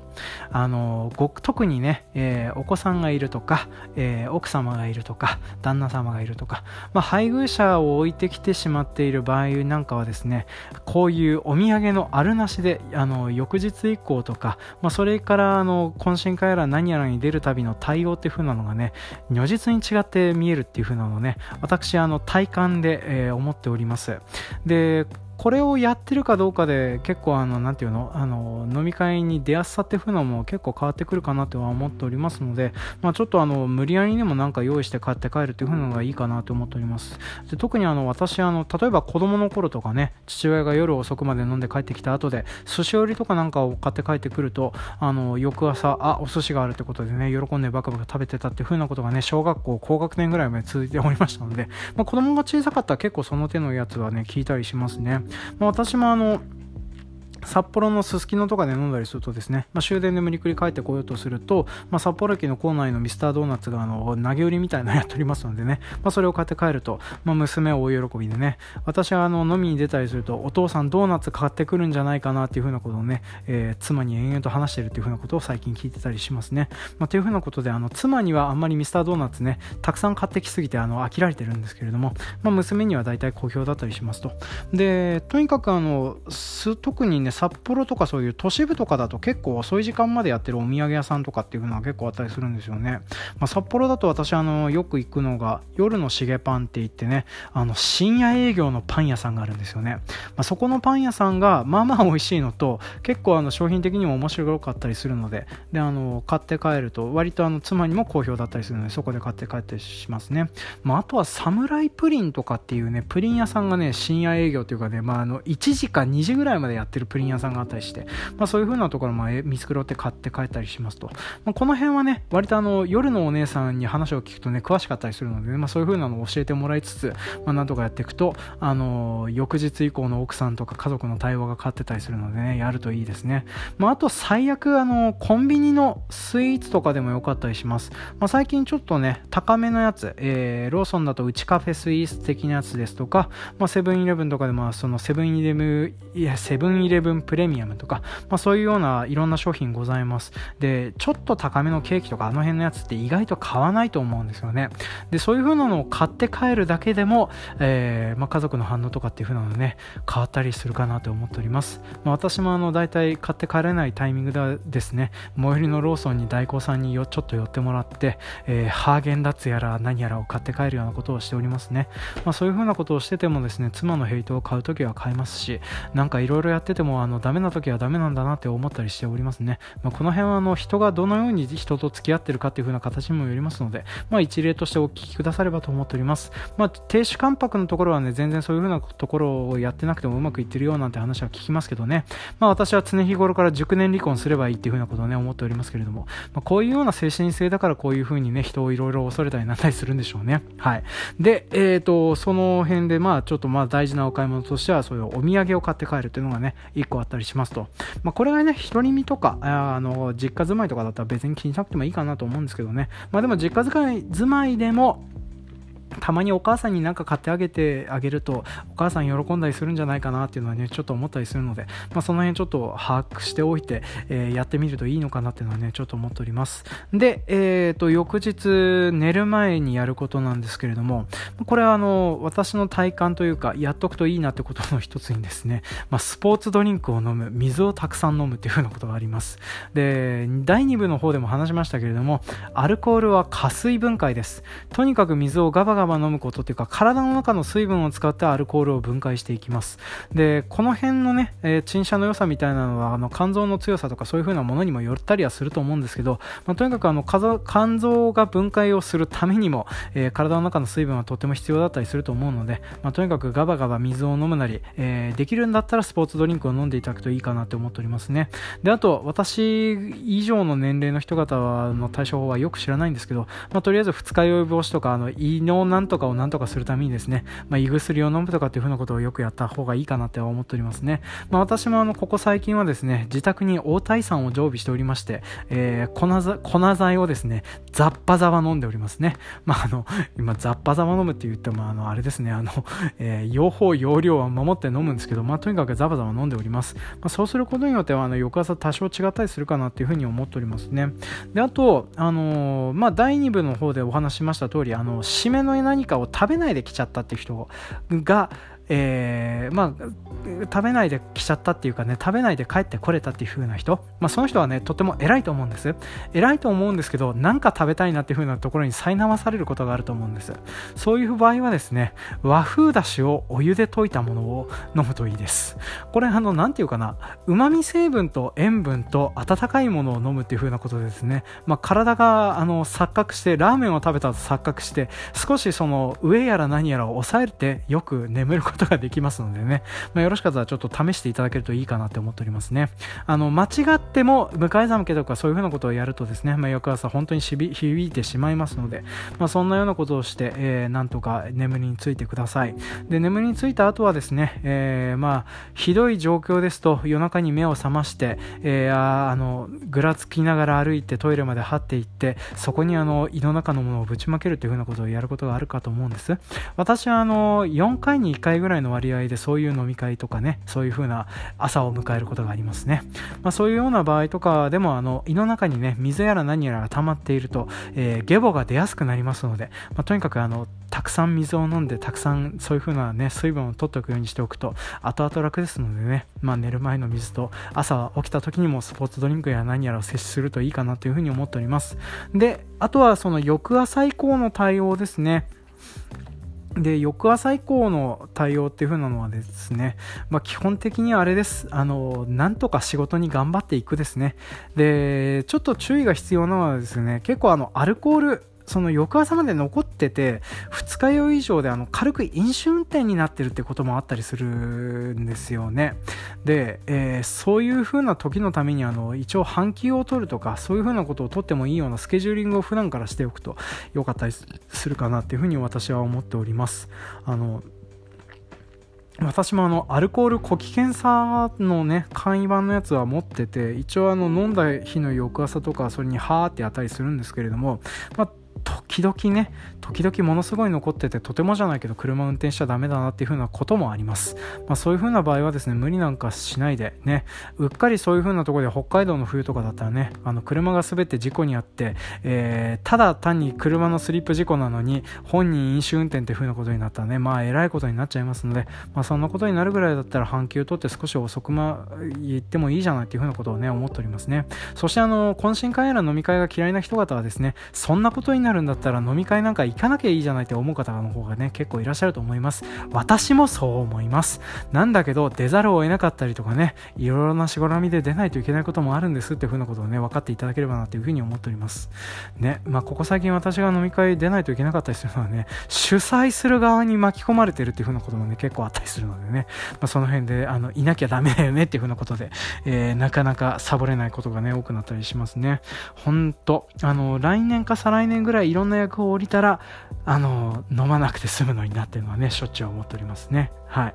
あの、ご特にね、えー、お子さんがいるとか、えー、奥様がいるとか、旦那様がいるとか、まあ配偶者を置いてきてしまっている場合なんかはですね、こういうお土産のあるなしで、あの、翌日以降とか、まあそれからあの、懇親会やら何やらに出るたびの対応っていう風なのがね、如実に違って見えるっていう風なのをね、私、あの、体感で、えー、思っております。で、これをやってるかどうかで結構あのなんていうのあの飲み会に出やすさっていうのも結構変わってくるかなとは思っておりますので、まあ、ちょっとあの無理やりにもなんか用意して買って帰るっていうのがいいかなと思っております。で特にあの私あの例えば子供の頃とかね父親が夜遅くまで飲んで帰ってきた後で寿司折りとかなんかを買って帰ってくるとあの翌朝あお寿司があるってことでね喜んでバカバカ食べてたっていう風なことがね小学校高学年ぐらいまで続いておりましたので、まあ、子供が小さかったら結構その手のやつはね聞いたりしますね、まあ、私もあの札幌のすすきのとかで飲んだりするとですね、まあ、終電で無理くり帰ってこようとすると、まあ、札幌駅の構内のミスタードーナツがあの投げ売りみたいなのやっておりますのでね、まあ、それを買って帰ると、まあ、娘は大喜びでね私はあの飲みに出たりするとお父さんドーナツ買ってくるんじゃないかなっていうふうなことをね、えー、妻に延々と話してるっていうふうなことを最近聞いてたりしますね、まあ、というふうなことであの妻にはあんまりミスタードーナツねたくさん買ってきすぎてあの飽きられてるんですけれども、まあ、娘には大体好評だったりしますと。でとにかくあの特にね札幌とかそういう都市部とかだと結構遅い時間までやってるお土産屋さんとかっていうのは結構あったりするんですよね。まあ、札幌だと私あのよく行くのが夜のしげパンって言ってね、あの深夜営業のパン屋さんがあるんですよね。まあ、そこのパン屋さんがまあまあ美味しいのと結構あの商品的にも面白かったりするので、であの買って帰ると割とあの妻にも好評だったりするのでそこで買って帰ってしますね。まあ、あとはサムライプリンとかっていうね、プリン屋さんがね、深夜営業というかね、まあ、あの1時か2時ぐらいまでやってるプリリン屋さんがあったりして、まあ、そういう風なところも見繕って買って帰ったりしますと、まあ、この辺はね割とあの夜のお姉さんに話を聞くとね詳しかったりするので、ね、まあ、そういう風なのを教えてもらいつつ、まあ、なんとかやっていくとあの翌日以降の奥さんとか家族の対話が変わってたりするのでねやるといいですね、まあ、あと最悪あのコンビニのスイーツとかでもよかったりします、まあ、最近ちょっとね高めのやつ、えー、ローソンだとうちカフェスイーツ的なやつですとか、まあ、セブンイレブンとかでもそのセブンイレブンいやセブンイレブンプレミアムとか、まあ、そういうようないろんな商品ございます。でちょっと高めのケーキとかあの辺のやつって意外と買わないと思うんですよね。でそういう風なのを買って帰るだけでも、えー、まあ、家族の反応とかっていう風なのね変わったりするかなと思っております、まあ、私もあの大体買って帰れないタイミングでですね。最寄りのローソンに代行さんによちょっと寄ってもらって、えー、ハーゲンダッツやら何やらを買って帰るようなことをしておりますね、まあ、そういう風なことをしててもですね妻のヘイトを買うときは買いますしなんかいろいろやっててもあのダメな時はダメなんだなって思ったりしておりますね、まあ、この辺はあの人がどのように人と付き合ってるかっていう風な形にもよりますので、まあ、一例としてお聞きくださればと思っております、まあ、停止関白のところはね全然そういう風なところをやってなくてもうまくいってるよなんて話は聞きますけどね、まあ、私は常日頃から熟年離婚すればいいっていう風なことをね思っておりますけれども、まあ、こういうような精神性だからこういう風にね人をいろいろ恐れたりなんだりするんでしょうね。はい。でえっ、ー、とその辺でまあちょっとまあ大事なお買い物としてはそういうお土産を買って帰るっていうのがね1構あったりしますと、まあ、これがね独り身とかあの実家住まいとかだったら別に気にしなくてもいいかなと思うんですけどね。まあでも実家住まいでもたまにお母さんに何か買ってあげてあげるとお母さん喜んだりするんじゃないかなっていうのはねちょっと思ったりするので、まあ、その辺ちょっと把握しておいて、えー、やってみるといいのかなっていうのはねちょっと思っております。で、えーと、翌日寝る前にやることなんですけれどもこれはあの私の体感というかやっとくといいなってことの一つにですね、まあ、スポーツドリンクを飲む水をたくさん飲むっていうふうなことがあります。で第2部の方でも話しましたけれどもアルコールは加水分解です。とにかく水をガバガバ飲むことっていうか体の中の水分を使ってアルコールを分解していきます。でこの辺のね、えー、陳謝の良さみたいなのはあの肝臓の強さとかそういう風なものにもよったりはすると思うんですけど、まあ、とにかくあの肝臓が分解をするためにも、えー、体の中の水分はとても必要だったりすると思うので、まあ、とにかくガバガバ水を飲むなり、えー、できるんだったらスポーツドリンクを飲んでいただくといいかなって思っておりますね。であと私以上の年齢の人方の対処法はよく知らないんですけど、まあ、とりあえず二日酔い防止とかあの胃のなんとかをなんとかするためにですね、まあ、胃薬を飲むとかっていう風なことをよくやった方がいいかなって思っておりますね。まあ、私もあの、ここ最近はですね、自宅に大体酸を常備しておりまして、えー、粉粉剤をですね、ザッパザバ飲んでおりますね。まあ、あの、今、ザッパザバ飲むって言っても、あの、あれですね、あの、えー、用法、用量は守って飲むんですけど、まあ、とにかくザバザバ飲んでおります。まあ、そうすることによっては、あの、翌朝多少違ったりするかなっていう風に思っておりますね。で、あと、あのー、まあ、第2部の方でお話ししました通り、あの、締めの何かを食べないで来ちゃったっていう人が、えー、まあ、食べないで来ちゃったっていうかね、食べないで帰ってこれたっていう風な人、まあ、その人はね、とても偉いと思うんです。偉いと思うんですけど、なんか食べたいなっていう風なところに苛まされることがあると思うんです。そういう場合はですね、和風だしをお湯で溶いたものを飲むといいです。これ、あの、なんていうかな、旨味成分と塩分と温かいものを飲むっていう風なことですね、まあ、体が、あの、錯覚して、ラーメンを食べたと錯覚して、少しその、上やら何やらを抑えてよく眠ることことができますのでね、まあ、よろしかったらちょっと試していただけるといいかなって思っておりますね。あの、間違っても向かい寒気とかそういうふうなことをやるとですね、まあ、翌朝本当に響いてしまいますので、まあ、そんなようなことをして、えー、なんとか眠りについてください。で、眠りについた後はですね、えー、まあ、ひどい状況ですと夜中に目を覚まして、えー、ああの、ぐらつきながら歩いてトイレまで張っていって、そこにあの、胃の中のものをぶちまけるというふうなことをやることがあるかと思うんです。私はあの、4回に1回ぐらいらいの割合でそういう飲み会とかねそういう風な朝を迎えることがありますね、まあ、そういうような場合とかでもあの胃の中にね水やら何やらが溜まっていると、えー、ゲボが出やすくなりますので、まあ、とにかくあのたくさん水を飲んでたくさんそういう風なね水分を取っておくようにしておくと後々楽ですのでね、まあ、寝る前の水と朝起きた時にもスポーツドリンクや何やらを摂取するといいかなという風に思っております。であとはその翌朝以降の対応ですね。で、翌朝以降の対応っていう風なのはですね、まあ、基本的にあれです。あの、なんとか仕事に頑張っていくですね。で、ちょっと注意が必要なのはですね、結構あの、アルコール、その翌朝まで残ってて二日酔い以上であの軽く飲酒運転になってるってこともあったりするんですよね。で、えー、そういう風な時のためにあの一応半休を取るとかそういう風なことを取ってもいいようなスケジューリングを普段からしておくと良かったりするかなっていう風に私は思っております。あの私もあのアルコール呼気検査のね簡易版のやつは持ってて一応あの飲んだ日の翌朝とかそれにはーってやったりするんですけれども、まあ、時々ね時々ものすごい残っててとてもじゃないけど車運転しちゃダメだなっていう風なこともあります、まあ、そういう風な場合はですね無理なんかしないでねうっかりそういう風なところで北海道の冬とかだったらねあの車が滑って事故にあって、えー、ただ単に車のスリップ事故なのに本人飲酒運転っていう風なことになったらねまあえらいことになっちゃいますので、まあ、そんなことになるぐらいだったら半休取って少し遅くま行ってもいいじゃないっていう風なことをね思っておりますね。そしてあの懇親会やら飲み会が嫌いな人方はですねそんなことになるんだったら飲み会なんか行かなきゃいいじゃないって思う方の方がね結構いらっしゃると思います。私もそう思います。なんだけど出ざるを得なかったりとかねいろいろなしがらみで出ないといけないこともあるんですっていう風なことをね分かっていただければなというふうに思っております。ねまあここ最近私が飲み会出ないといけなかったりするのはね主催する側に巻き込まれてるっていう風なこともね結構あったりするのでね、まあ、その辺であのいなきゃダメだよねっていう風なことで、えー、なかなかサボれないことがね多くなったりしますね。本当あの来年か再来年ぐらいいろんな役を降りたらあの飲まなくて済むのになっていうのはねしょっちゅう思っておりますね。はい。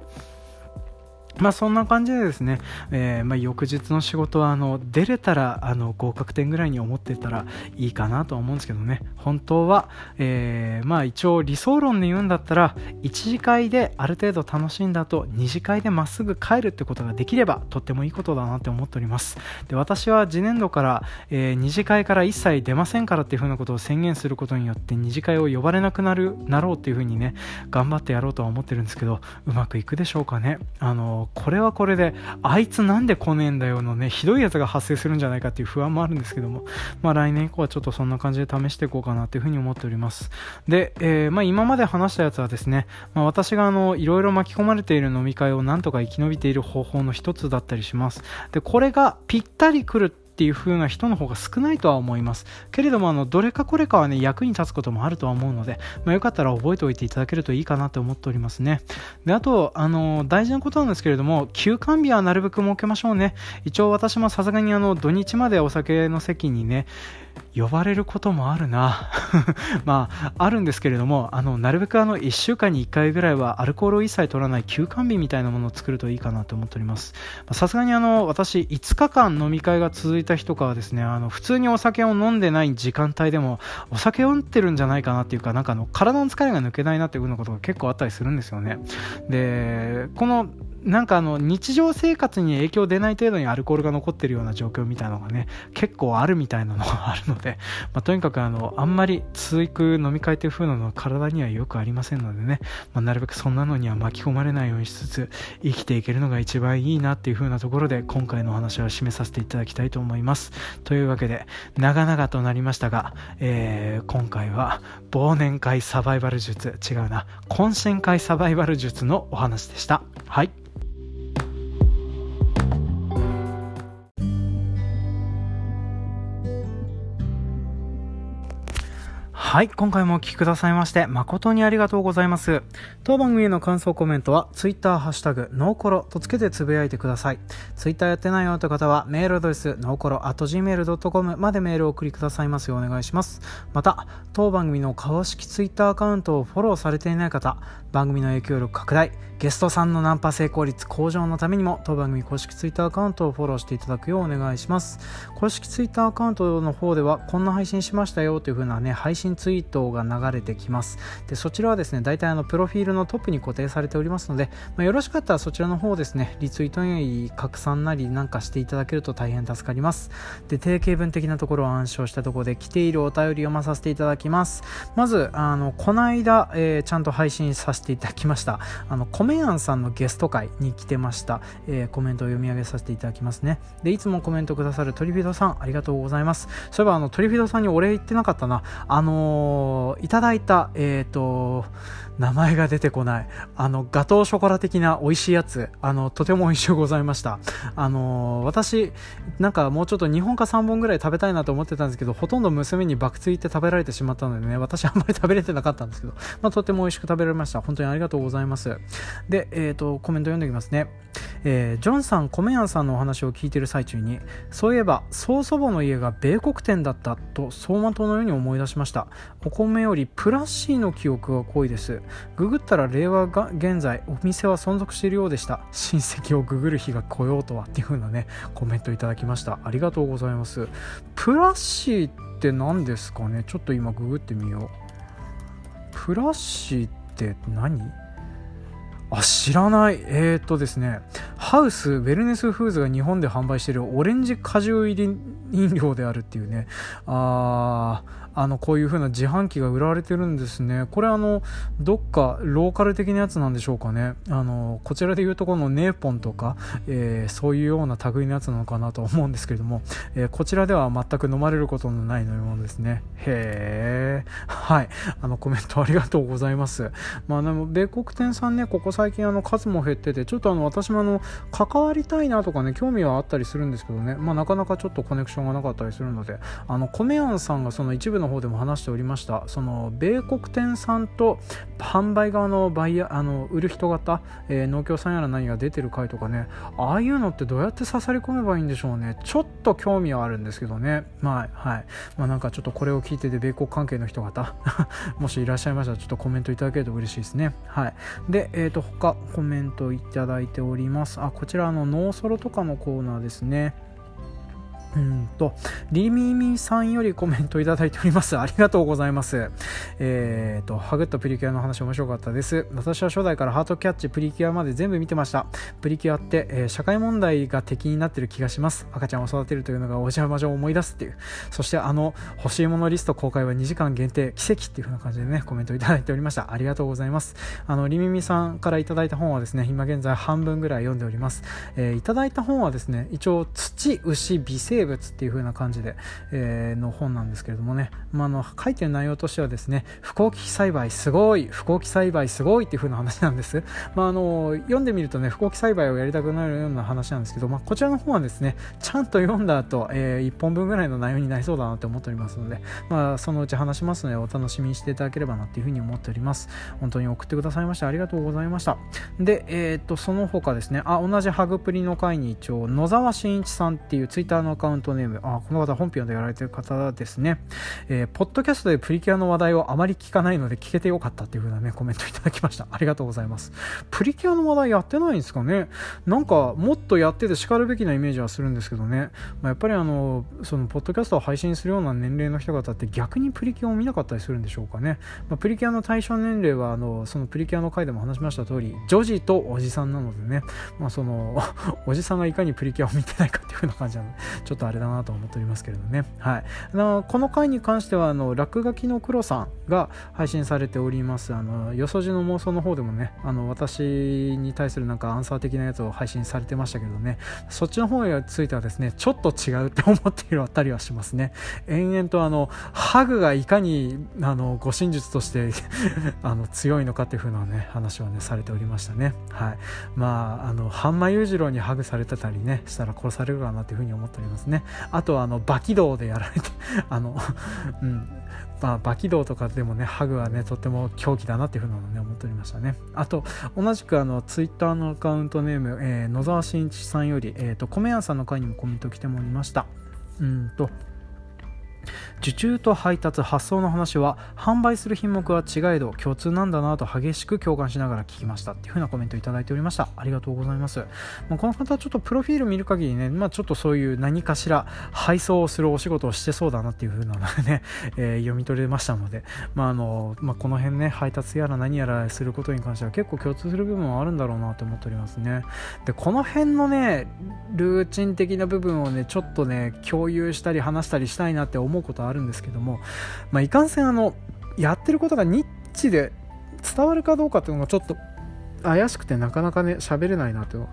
まあそんな感じでですね、えー、まあ、翌日の仕事はあの出れたらあの合格点ぐらいに思ってたらいいかなと思うんですけどね。本当は、えー、まあ一応理想論で言うんだったら1次会である程度楽しんだ後2次会でまっすぐ帰るってことができればとってもいいことだなって思っております。で私は次年度から、えー、2次会から一切出ませんからっていうふうなことを宣言することによって2次会を呼ばれなくなるなろうっていうふうにね頑張ってやろうとは思ってるんですけどうまくいくでしょうかね。あのこれはこれであいつなんで来ねえんだよのねひどいやつが発生するんじゃないかっていう不安もあるんですけどもまあ来年以降はちょっとそんな感じで試していこうかなというふうに思っております。で、えー、まあ、今まで話したやつはですね、まあ、私があのいろいろ巻き込まれている飲み会をなんとか生き延びている方法の一つだったりします。でこれがぴったり来るっていう風な人の方が少ないとは思います。けれども、あの、どれかこれかはね、役に立つこともあるとは思うので、まあ、よかったら覚えておいていただけるといいかなと思っておりますね。で、あと、あの、大事なことなんですけれども、休館日はなるべく設けましょうね。一応私もさすがにあの、土日までお酒の席にね、呼ばれることもあるな。まああるんですけれどもあのなるべくあの1週間に1回ぐらいはアルコールを一切取らない休館日みたいなものを作るといいかなと思っております。さすがにあの私5日間飲み会が続いた日とかはですねあの普通にお酒を飲んでない時間帯でもお酒を飲んでるんじゃないかなっていうかなんかあの体の疲れが抜けないなっていうふうなことが結構あったりするんですよね。でこのなんかあの日常生活に影響出ない程度にアルコールが残ってるような状況みたいなのがね結構あるみたいなのがあるので、まあ、とにかくあのあんまり続く飲み会という風なのは体にはよくありませんのでね、まあ、なるべくそんなのには巻き込まれないようにしつつ生きていけるのが一番いいなっていう風なところで今回のお話は締めさせていただきたいと思います。というわけで長々となりましたが、えー、今回は忘年会サバイバル術。違うな。懇親会サバイバル術のお話でした。はい。はい、今回もお聴きくださいまして、誠にありがとうございます。当番組への感想コメントは、Twitter ハッシュタグ、ノーコロとつけてつぶやいてください。Twitter やってないよという方は、メールアドレス、ノーコロ gmail.com までメールを送りくださいますようお願いします。また、当番組の公式 Twitter アカウントをフォローされていない方、番組の影響力拡大、ゲストさんのナンパ成功率向上のためにも、当番組公式 Twitter アカウントをフォローしていただくようお願いします。公式 Twitter アカウントの方では、こんな配信しましたよという風なね、配信ツイートが流れてきます。でそちらはですね大体あのプロフィールのトップに固定されておりますので、まあ、よろしかったらそちらの方ですねリツイートなり拡散なりなんかしていただけると大変助かります。で定型文的なところを暗唱したところで来ているお便り読まさせていただきます。まずあのこの間、えー、ちゃんと配信させていただきました。あのコメアンさんのゲスト会に来てました、えー、コメントを読み上げさせていただきますね。でいつもコメントくださるトリフィドさんありがとうございます。そういえばあのトリフィドさんにお礼言ってなかったな。あのー、いただいた、えっ、ー、と、名前が出てこない。あの、ガトーショコラ的な美味しいやつ。あの、とても美味しゅうございました。あのー、私、なんかもうちょっと2本か3本ぐらい食べたいなと思ってたんですけど、ほとんど娘に爆ついて食べられてしまったのでね、私あんまり食べれてなかったんですけど、まあ、とても美味しく食べられました。本当にありがとうございます。で、えっ、ー、と、コメント読んでおきますね。えー、ジョンさん、米ンさんのお話を聞いている最中に、そういえば、曽祖母の家が米国店だったと走馬灯のように思い出しました。お米よりプラッシーの記憶が濃いです。ググったら令和が現在、お店は存続しているようでした。親戚をググる日が来ようとはっていう風なね、コメントいただきました。ありがとうございます。プラッシーって何ですかね？ちょっと今ググってみよう。プラッシーって何？あ知らない。えー、っとですね。ハウスウェルネスフーズが日本で販売しているオレンジ果汁入り飲料であるっていうね。あーあのこういう風な自販機が売られてるんですね。これあのどっかローカル的なやつなんでしょうかね。あのこちらでいうとこのネーポンとか、えー、そういうような類のやつなのかなと思うんですけれども、えー、こちらでは全く飲まれることのない飲み物ですね。へえはい。あのコメントありがとうございます。まあでも米国店さんねここ最近あの数も減っててちょっとあの私もあの関わりたいなとかね興味はあったりするんですけどね。まあなかなかちょっとコネクションがなかったりするのであの米庵さんがその一部のの方でも話しておりました。その米国店さんと販売側のバイヤあの売る人型、えー、農協さんやら何が出てる回とかねああいうのってどうやって刺さり込めばいいんでしょうね。ちょっと興味はあるんですけどね。まあはい。まあなんかちょっとこれを聞いてて米国関係の人方 もしいらっしゃいましたらちょっとコメントいただけると嬉しいですね。はい。でえっ、ー、と他コメントいただいております。あこちらのノーソロとかのコーナーですね。うんと、リミミさんよりコメントいただいております。ありがとうございます。えっ、ー、と、ハグッとプリキュアの話面白かったです。私は初代からハートキャッチ、プリキュアまで全部見てました。プリキュアって、えー、社会問題が敵になってる気がします。赤ちゃんを育てるというのがお邪魔女を思い出すっていう。そしてあの、欲しいものリスト公開は2時間限定、奇跡っていう風な感じでね、コメントいただいておりました。ありがとうございます。あの、リミミさんからいただいた本はですね、今現在半分ぐらい読んでおります。えー、いただいた本はですね、一応、土、牛、微生物物っていう風な感じで、えー、の本なんですけれどもね、まあ、あの書いてる内容としてはですね不幸期栽培すごい不幸期栽培すごいっていう風な話なんです、まあ、あの読んでみるとね不幸期栽培をやりたくなるような話なんですけど、まあ、こちらの本はですねちゃんと読んだ後、えー、1本分ぐらいの内容になりそうだなと思っておりますので、まあ、そのうち話しますのでお楽しみにしていただければなというふうに思っております。本当に送ってくださいましてありがとうございました。で、えー、っとその他ですね。あ同じハグプリの会に一応野沢真一さんっていうツイッターのアカウントネームあこの方本編でやられてる方ですね、えー、ポッドキャストでプリキュアの話題をあまり聞かないので聞けてよかったっていう風なね、コメント いただきました。ありがとうございます。プリキュアの話題やってないんですかねなんか、もっとやってて叱るべきなイメージはするんですけどね、まあ、やっぱりあの、その、ポッドキャストを配信するような年齢の人方って逆にプリキュアを見なかったりするんでしょうかね。まあ、プリキュアの対象年齢は、あの、そのプリキュアの回でも話しました通り、女児とおじさんなのでね、まあ、その、おじさんがいかにプリキュアを見てないかっていう風な感じなので、ちょっとっとあれだなと思っておりますけれどね。はい、あのこの回に関してはあの落書きの黒さんが配信されております。あのよそじの妄想の方でもねあの私に対するなんかアンサー的なやつを配信されてましたけどね。そっちの方についてはですねちょっと違うって思っているあたりはしますね。延々とあのハグがいかにあの護身術として あの強いのかっていう風なね話はねされておりましたね。はい。まああの半間裕次郎にハグされてたりねしたら殺されるかなっていう風に思っておりますねあとはあの馬起動でやられて あの、うん、まあ、馬起動とかでもね、ハグはね、とっても狂気だなっていうふうなのね、思っておりましたね。あと、同じくあの、ツイッターのアカウントネーム、えー、野沢慎一さんより、え、ー、と、米屋さんの会にもコメント来てもおりました。うんと、受注と配達発送の話は販売する品目は違えど共通なんだなと激しく共感しながら聞きました。っていう風なコメントいただいておりました。ありがとうございます、まあ、この方ちょっとプロフィール見る限りね、まあ、ちょっとそういう何かしら配送をするお仕事をしてそうだなっていう風なのでね、えー、読み取れましたので、まああのまあ、この辺ね配達やら何やらすることに関しては結構共通する部分はあるんだろうなと思っておりますね。でこの辺のねルーチン的な部分をねちょっとね共有したり話したりしたいなって思う思うことあるんですけども、まあ、いかんせんあのやってることがニッチで伝わるかどうかっていうのがちょっと怪しくてなかなかね喋れないなと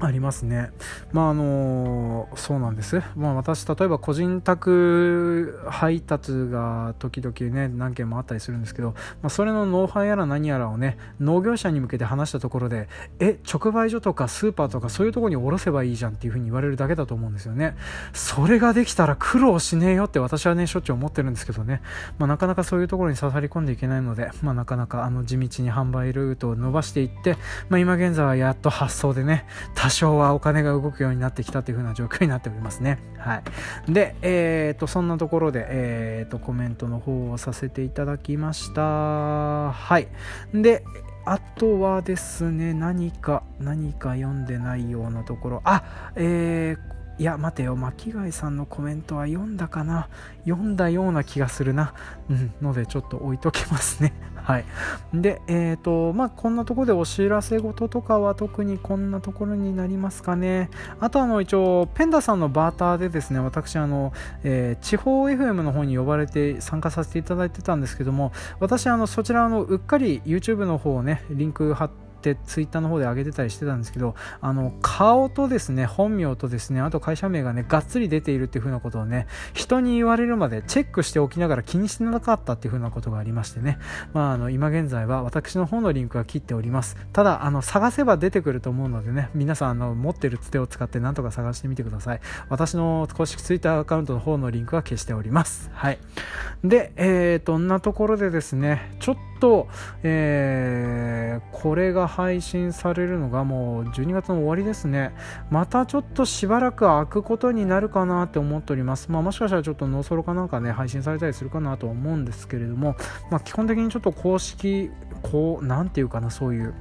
ありますね。まああのそうなんです。まあ私例えば個人宅配達が時々ね何件もあったりするんですけど、まあ、それのノウハウやら何やらをね農業者に向けて話したところでえ直売所とかスーパーとかそういうところに卸せばいいじゃんっていうふうに言われるだけだと思うんですよね。それができたら苦労しねえよって私はねしょっちゅう思ってるんですけどね、まあ、なかなかそういうところに刺さり込んでいけないので、まあ、なかなかあの地道に販売ルートを伸ばしていって、まあ、今現在はやっと発送でね多少はお金が動くようになってきたという風な状況になっておりますね。はい。で、えっ、と、そんなところで、えっ、と、コメントの方をさせていただきました。はい。で、あとはですね、何か、何か読んでないようなところ、あ、えー、いや待てよ。巻貝さんのコメントは読んだかな？読んだような気がするな、うん、のでちょっと置いときますね。はい。でえっ、ー、とまあこんなところでお知らせ事とかは特にこんなところになりますかね。あとあの一応ペンダさんのバーターでですね私あの、えー、地方 FM の方に呼ばれて参加させていただいてたんですけども私あのそちらのうっかり YouTube の方をねリンク貼ってってツイッターの方で上げてたりしてたんですけどあの顔とですね本名とですねあと会社名がねがっつり出ているっていう風なことをね人に言われるまでチェックしておきながら気にしてなかったっていう風なことがありましてね。まああの今現在は私の方のリンクは切っております。ただあの探せば出てくると思うのでね皆さんあの持ってるつてを使ってなんとか探してみてください。私の公式ツイッターアカウントの方のリンクは消しております。はい。でえー、とんなところでですねちょっと、とえー、これが配信されるのがもう12月の終わりですね。またちょっとしばらく開くことになるかなって思っております。まあ、もしかしたらちょっとノーソロかなんかね、配信されたりするかなと思うんですけれども、まあ、基本的にちょっと公式、こう、なんていうかな、そういう、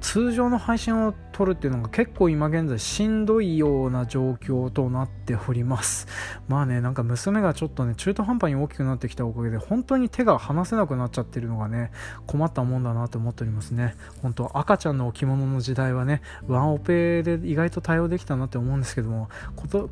通常の配信を撮るっていうのが結構今現在しんどいような状況となっております。まあねなんか娘がちょっとね中途半端に大きくなってきたおかげで本当に手が離せなくなっちゃってるのがね困ったもんだなと思っておりますね。本当赤ちゃんの置物の時代はねワンオペで意外と対応できたなって思うんですけども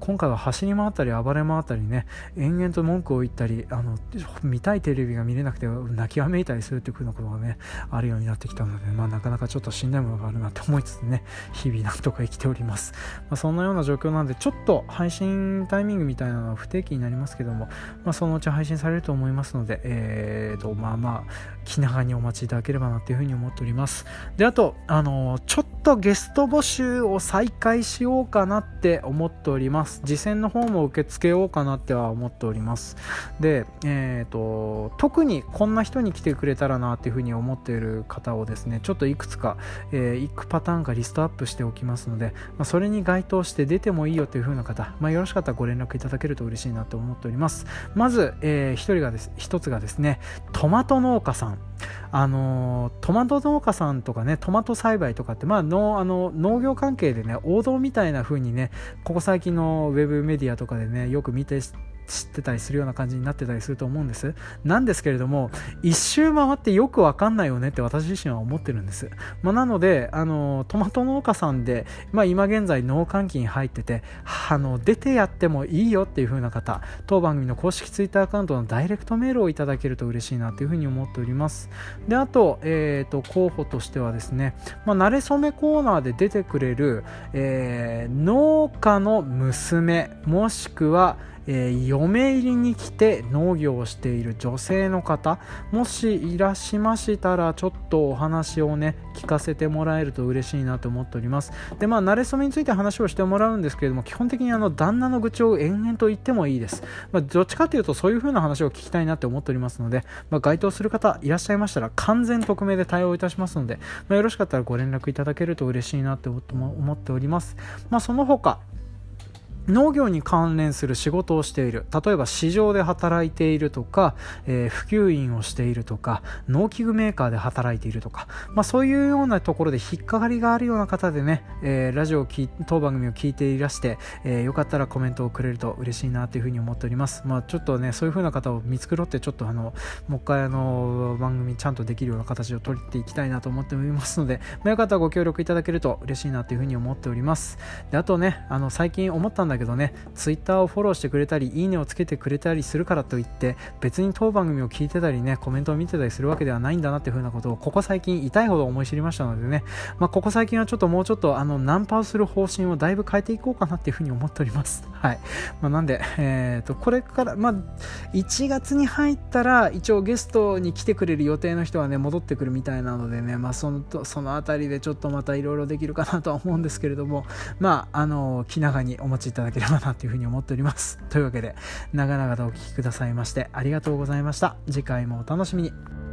今回は走り回ったり暴れ回ったりね延々と文句を言ったりあの見たいテレビが見れなくて泣きわめいたりするっていう風なことがねあるようになってきたのでまあなかなかちょっとしんどいものがあるなって思いつつね日々なんとか生きております、まあ、そんなような状況なんでちょっと配信タイミングみたいなのは不定期になりますけども、まあ、そのうち配信されると思いますので、えーとまあまあ気長にお待ちいただければなというふうに思っております。であとあのちょっとゲスト募集を再開しようかなって思っております。次戦の方も受け付けようかなっては思っております。でえっ、ー、と特にこんな人に来てくれたらなっていうふうに思っている方をですねちょっといくつか、えー、いくパターンかリストアップしておきますので、まあ、それに該当して出てもいいよという風な方、まあ、よろしかったらご連絡いただけると嬉しいなと思っております。まず、えー、1人がです1つがですねトマト農家さん。あのトマト農家さんとかねトマト栽培とかって、まあ、のあの農業関係でね王道みたいな風にねここ最近のウェブメディアとかでねよく見て知ってたりするような感じになってたりすると思うんです。なんですけれども一周回ってよくわかんないよねって私自身は思ってるんです、まあ、なのであのトマト農家さんで、まあ、今現在農閑期に入っててあの出てやってもいいよっていう風な方当番組の公式ツイッターアカウントのダイレクトメールをいただけると嬉しいなという風に思っております。であと,、えーと、候補としてはですね、まあ、慣れ初めコーナーで出てくれる、えー、農家の娘もしくはえー、嫁入りに来て農業をしている女性の方もしいらしましたらちょっとお話をね聞かせてもらえると嬉しいなと思っております。でまあ慣れ初めについて話をしてもらうんですけれども基本的にあの旦那の愚痴を延々と言ってもいいです、まあ、どっちかというとそういう風な話を聞きたいなって思っておりますので、まあ、該当する方いらっしゃいましたら完全匿名で対応いたしますので、まあ、よろしかったらご連絡いただけると嬉しいなって思っております、まあ、その他農業に関連する仕事をしている。例えば市場で働いているとか、えー、普及員をしているとか農機具メーカーで働いているとか、まあ、そういうようなところで引っかかりがあるような方でね、えー、ラジオを当番組を聞いていらして、えー、よかったらコメントをくれると嬉しいなというふうに思っております、まあ、ちょっとねそういうふうな方を見繕ってちょっとあのもう一回あの番組ちゃんとできるような形を取っていきたいなと思っておりますので、まあ、よかったらご協力いただけると嬉しいなというふうに思っております。であとねあの最近思ったんだだけどね Twitter をフォローしてくれたりいいねをつけてくれたりするからといって別に当番組を聞いてたりねコメントを見てたりするわけではないんだなっていうふうなことをここ最近痛いほど思い知りましたのでね、まあ、ここ最近はちょっともうちょっとあのナンパをする方針をだいぶ変えていこうかなっていうふうに思っております。はい、まあ、なんで、えーと、これからまあ1月に入ったら一応ゲストに来てくれる予定の人はね戻ってくるみたいなのでね、まあ、そのその辺りでちょっとまたいろいろできるかなとは思うんですけれどもまああの気長にお待ちいただければなというふうに思っております。というわけで長々とお聴きくださいましてありがとうございました。次回もお楽しみに。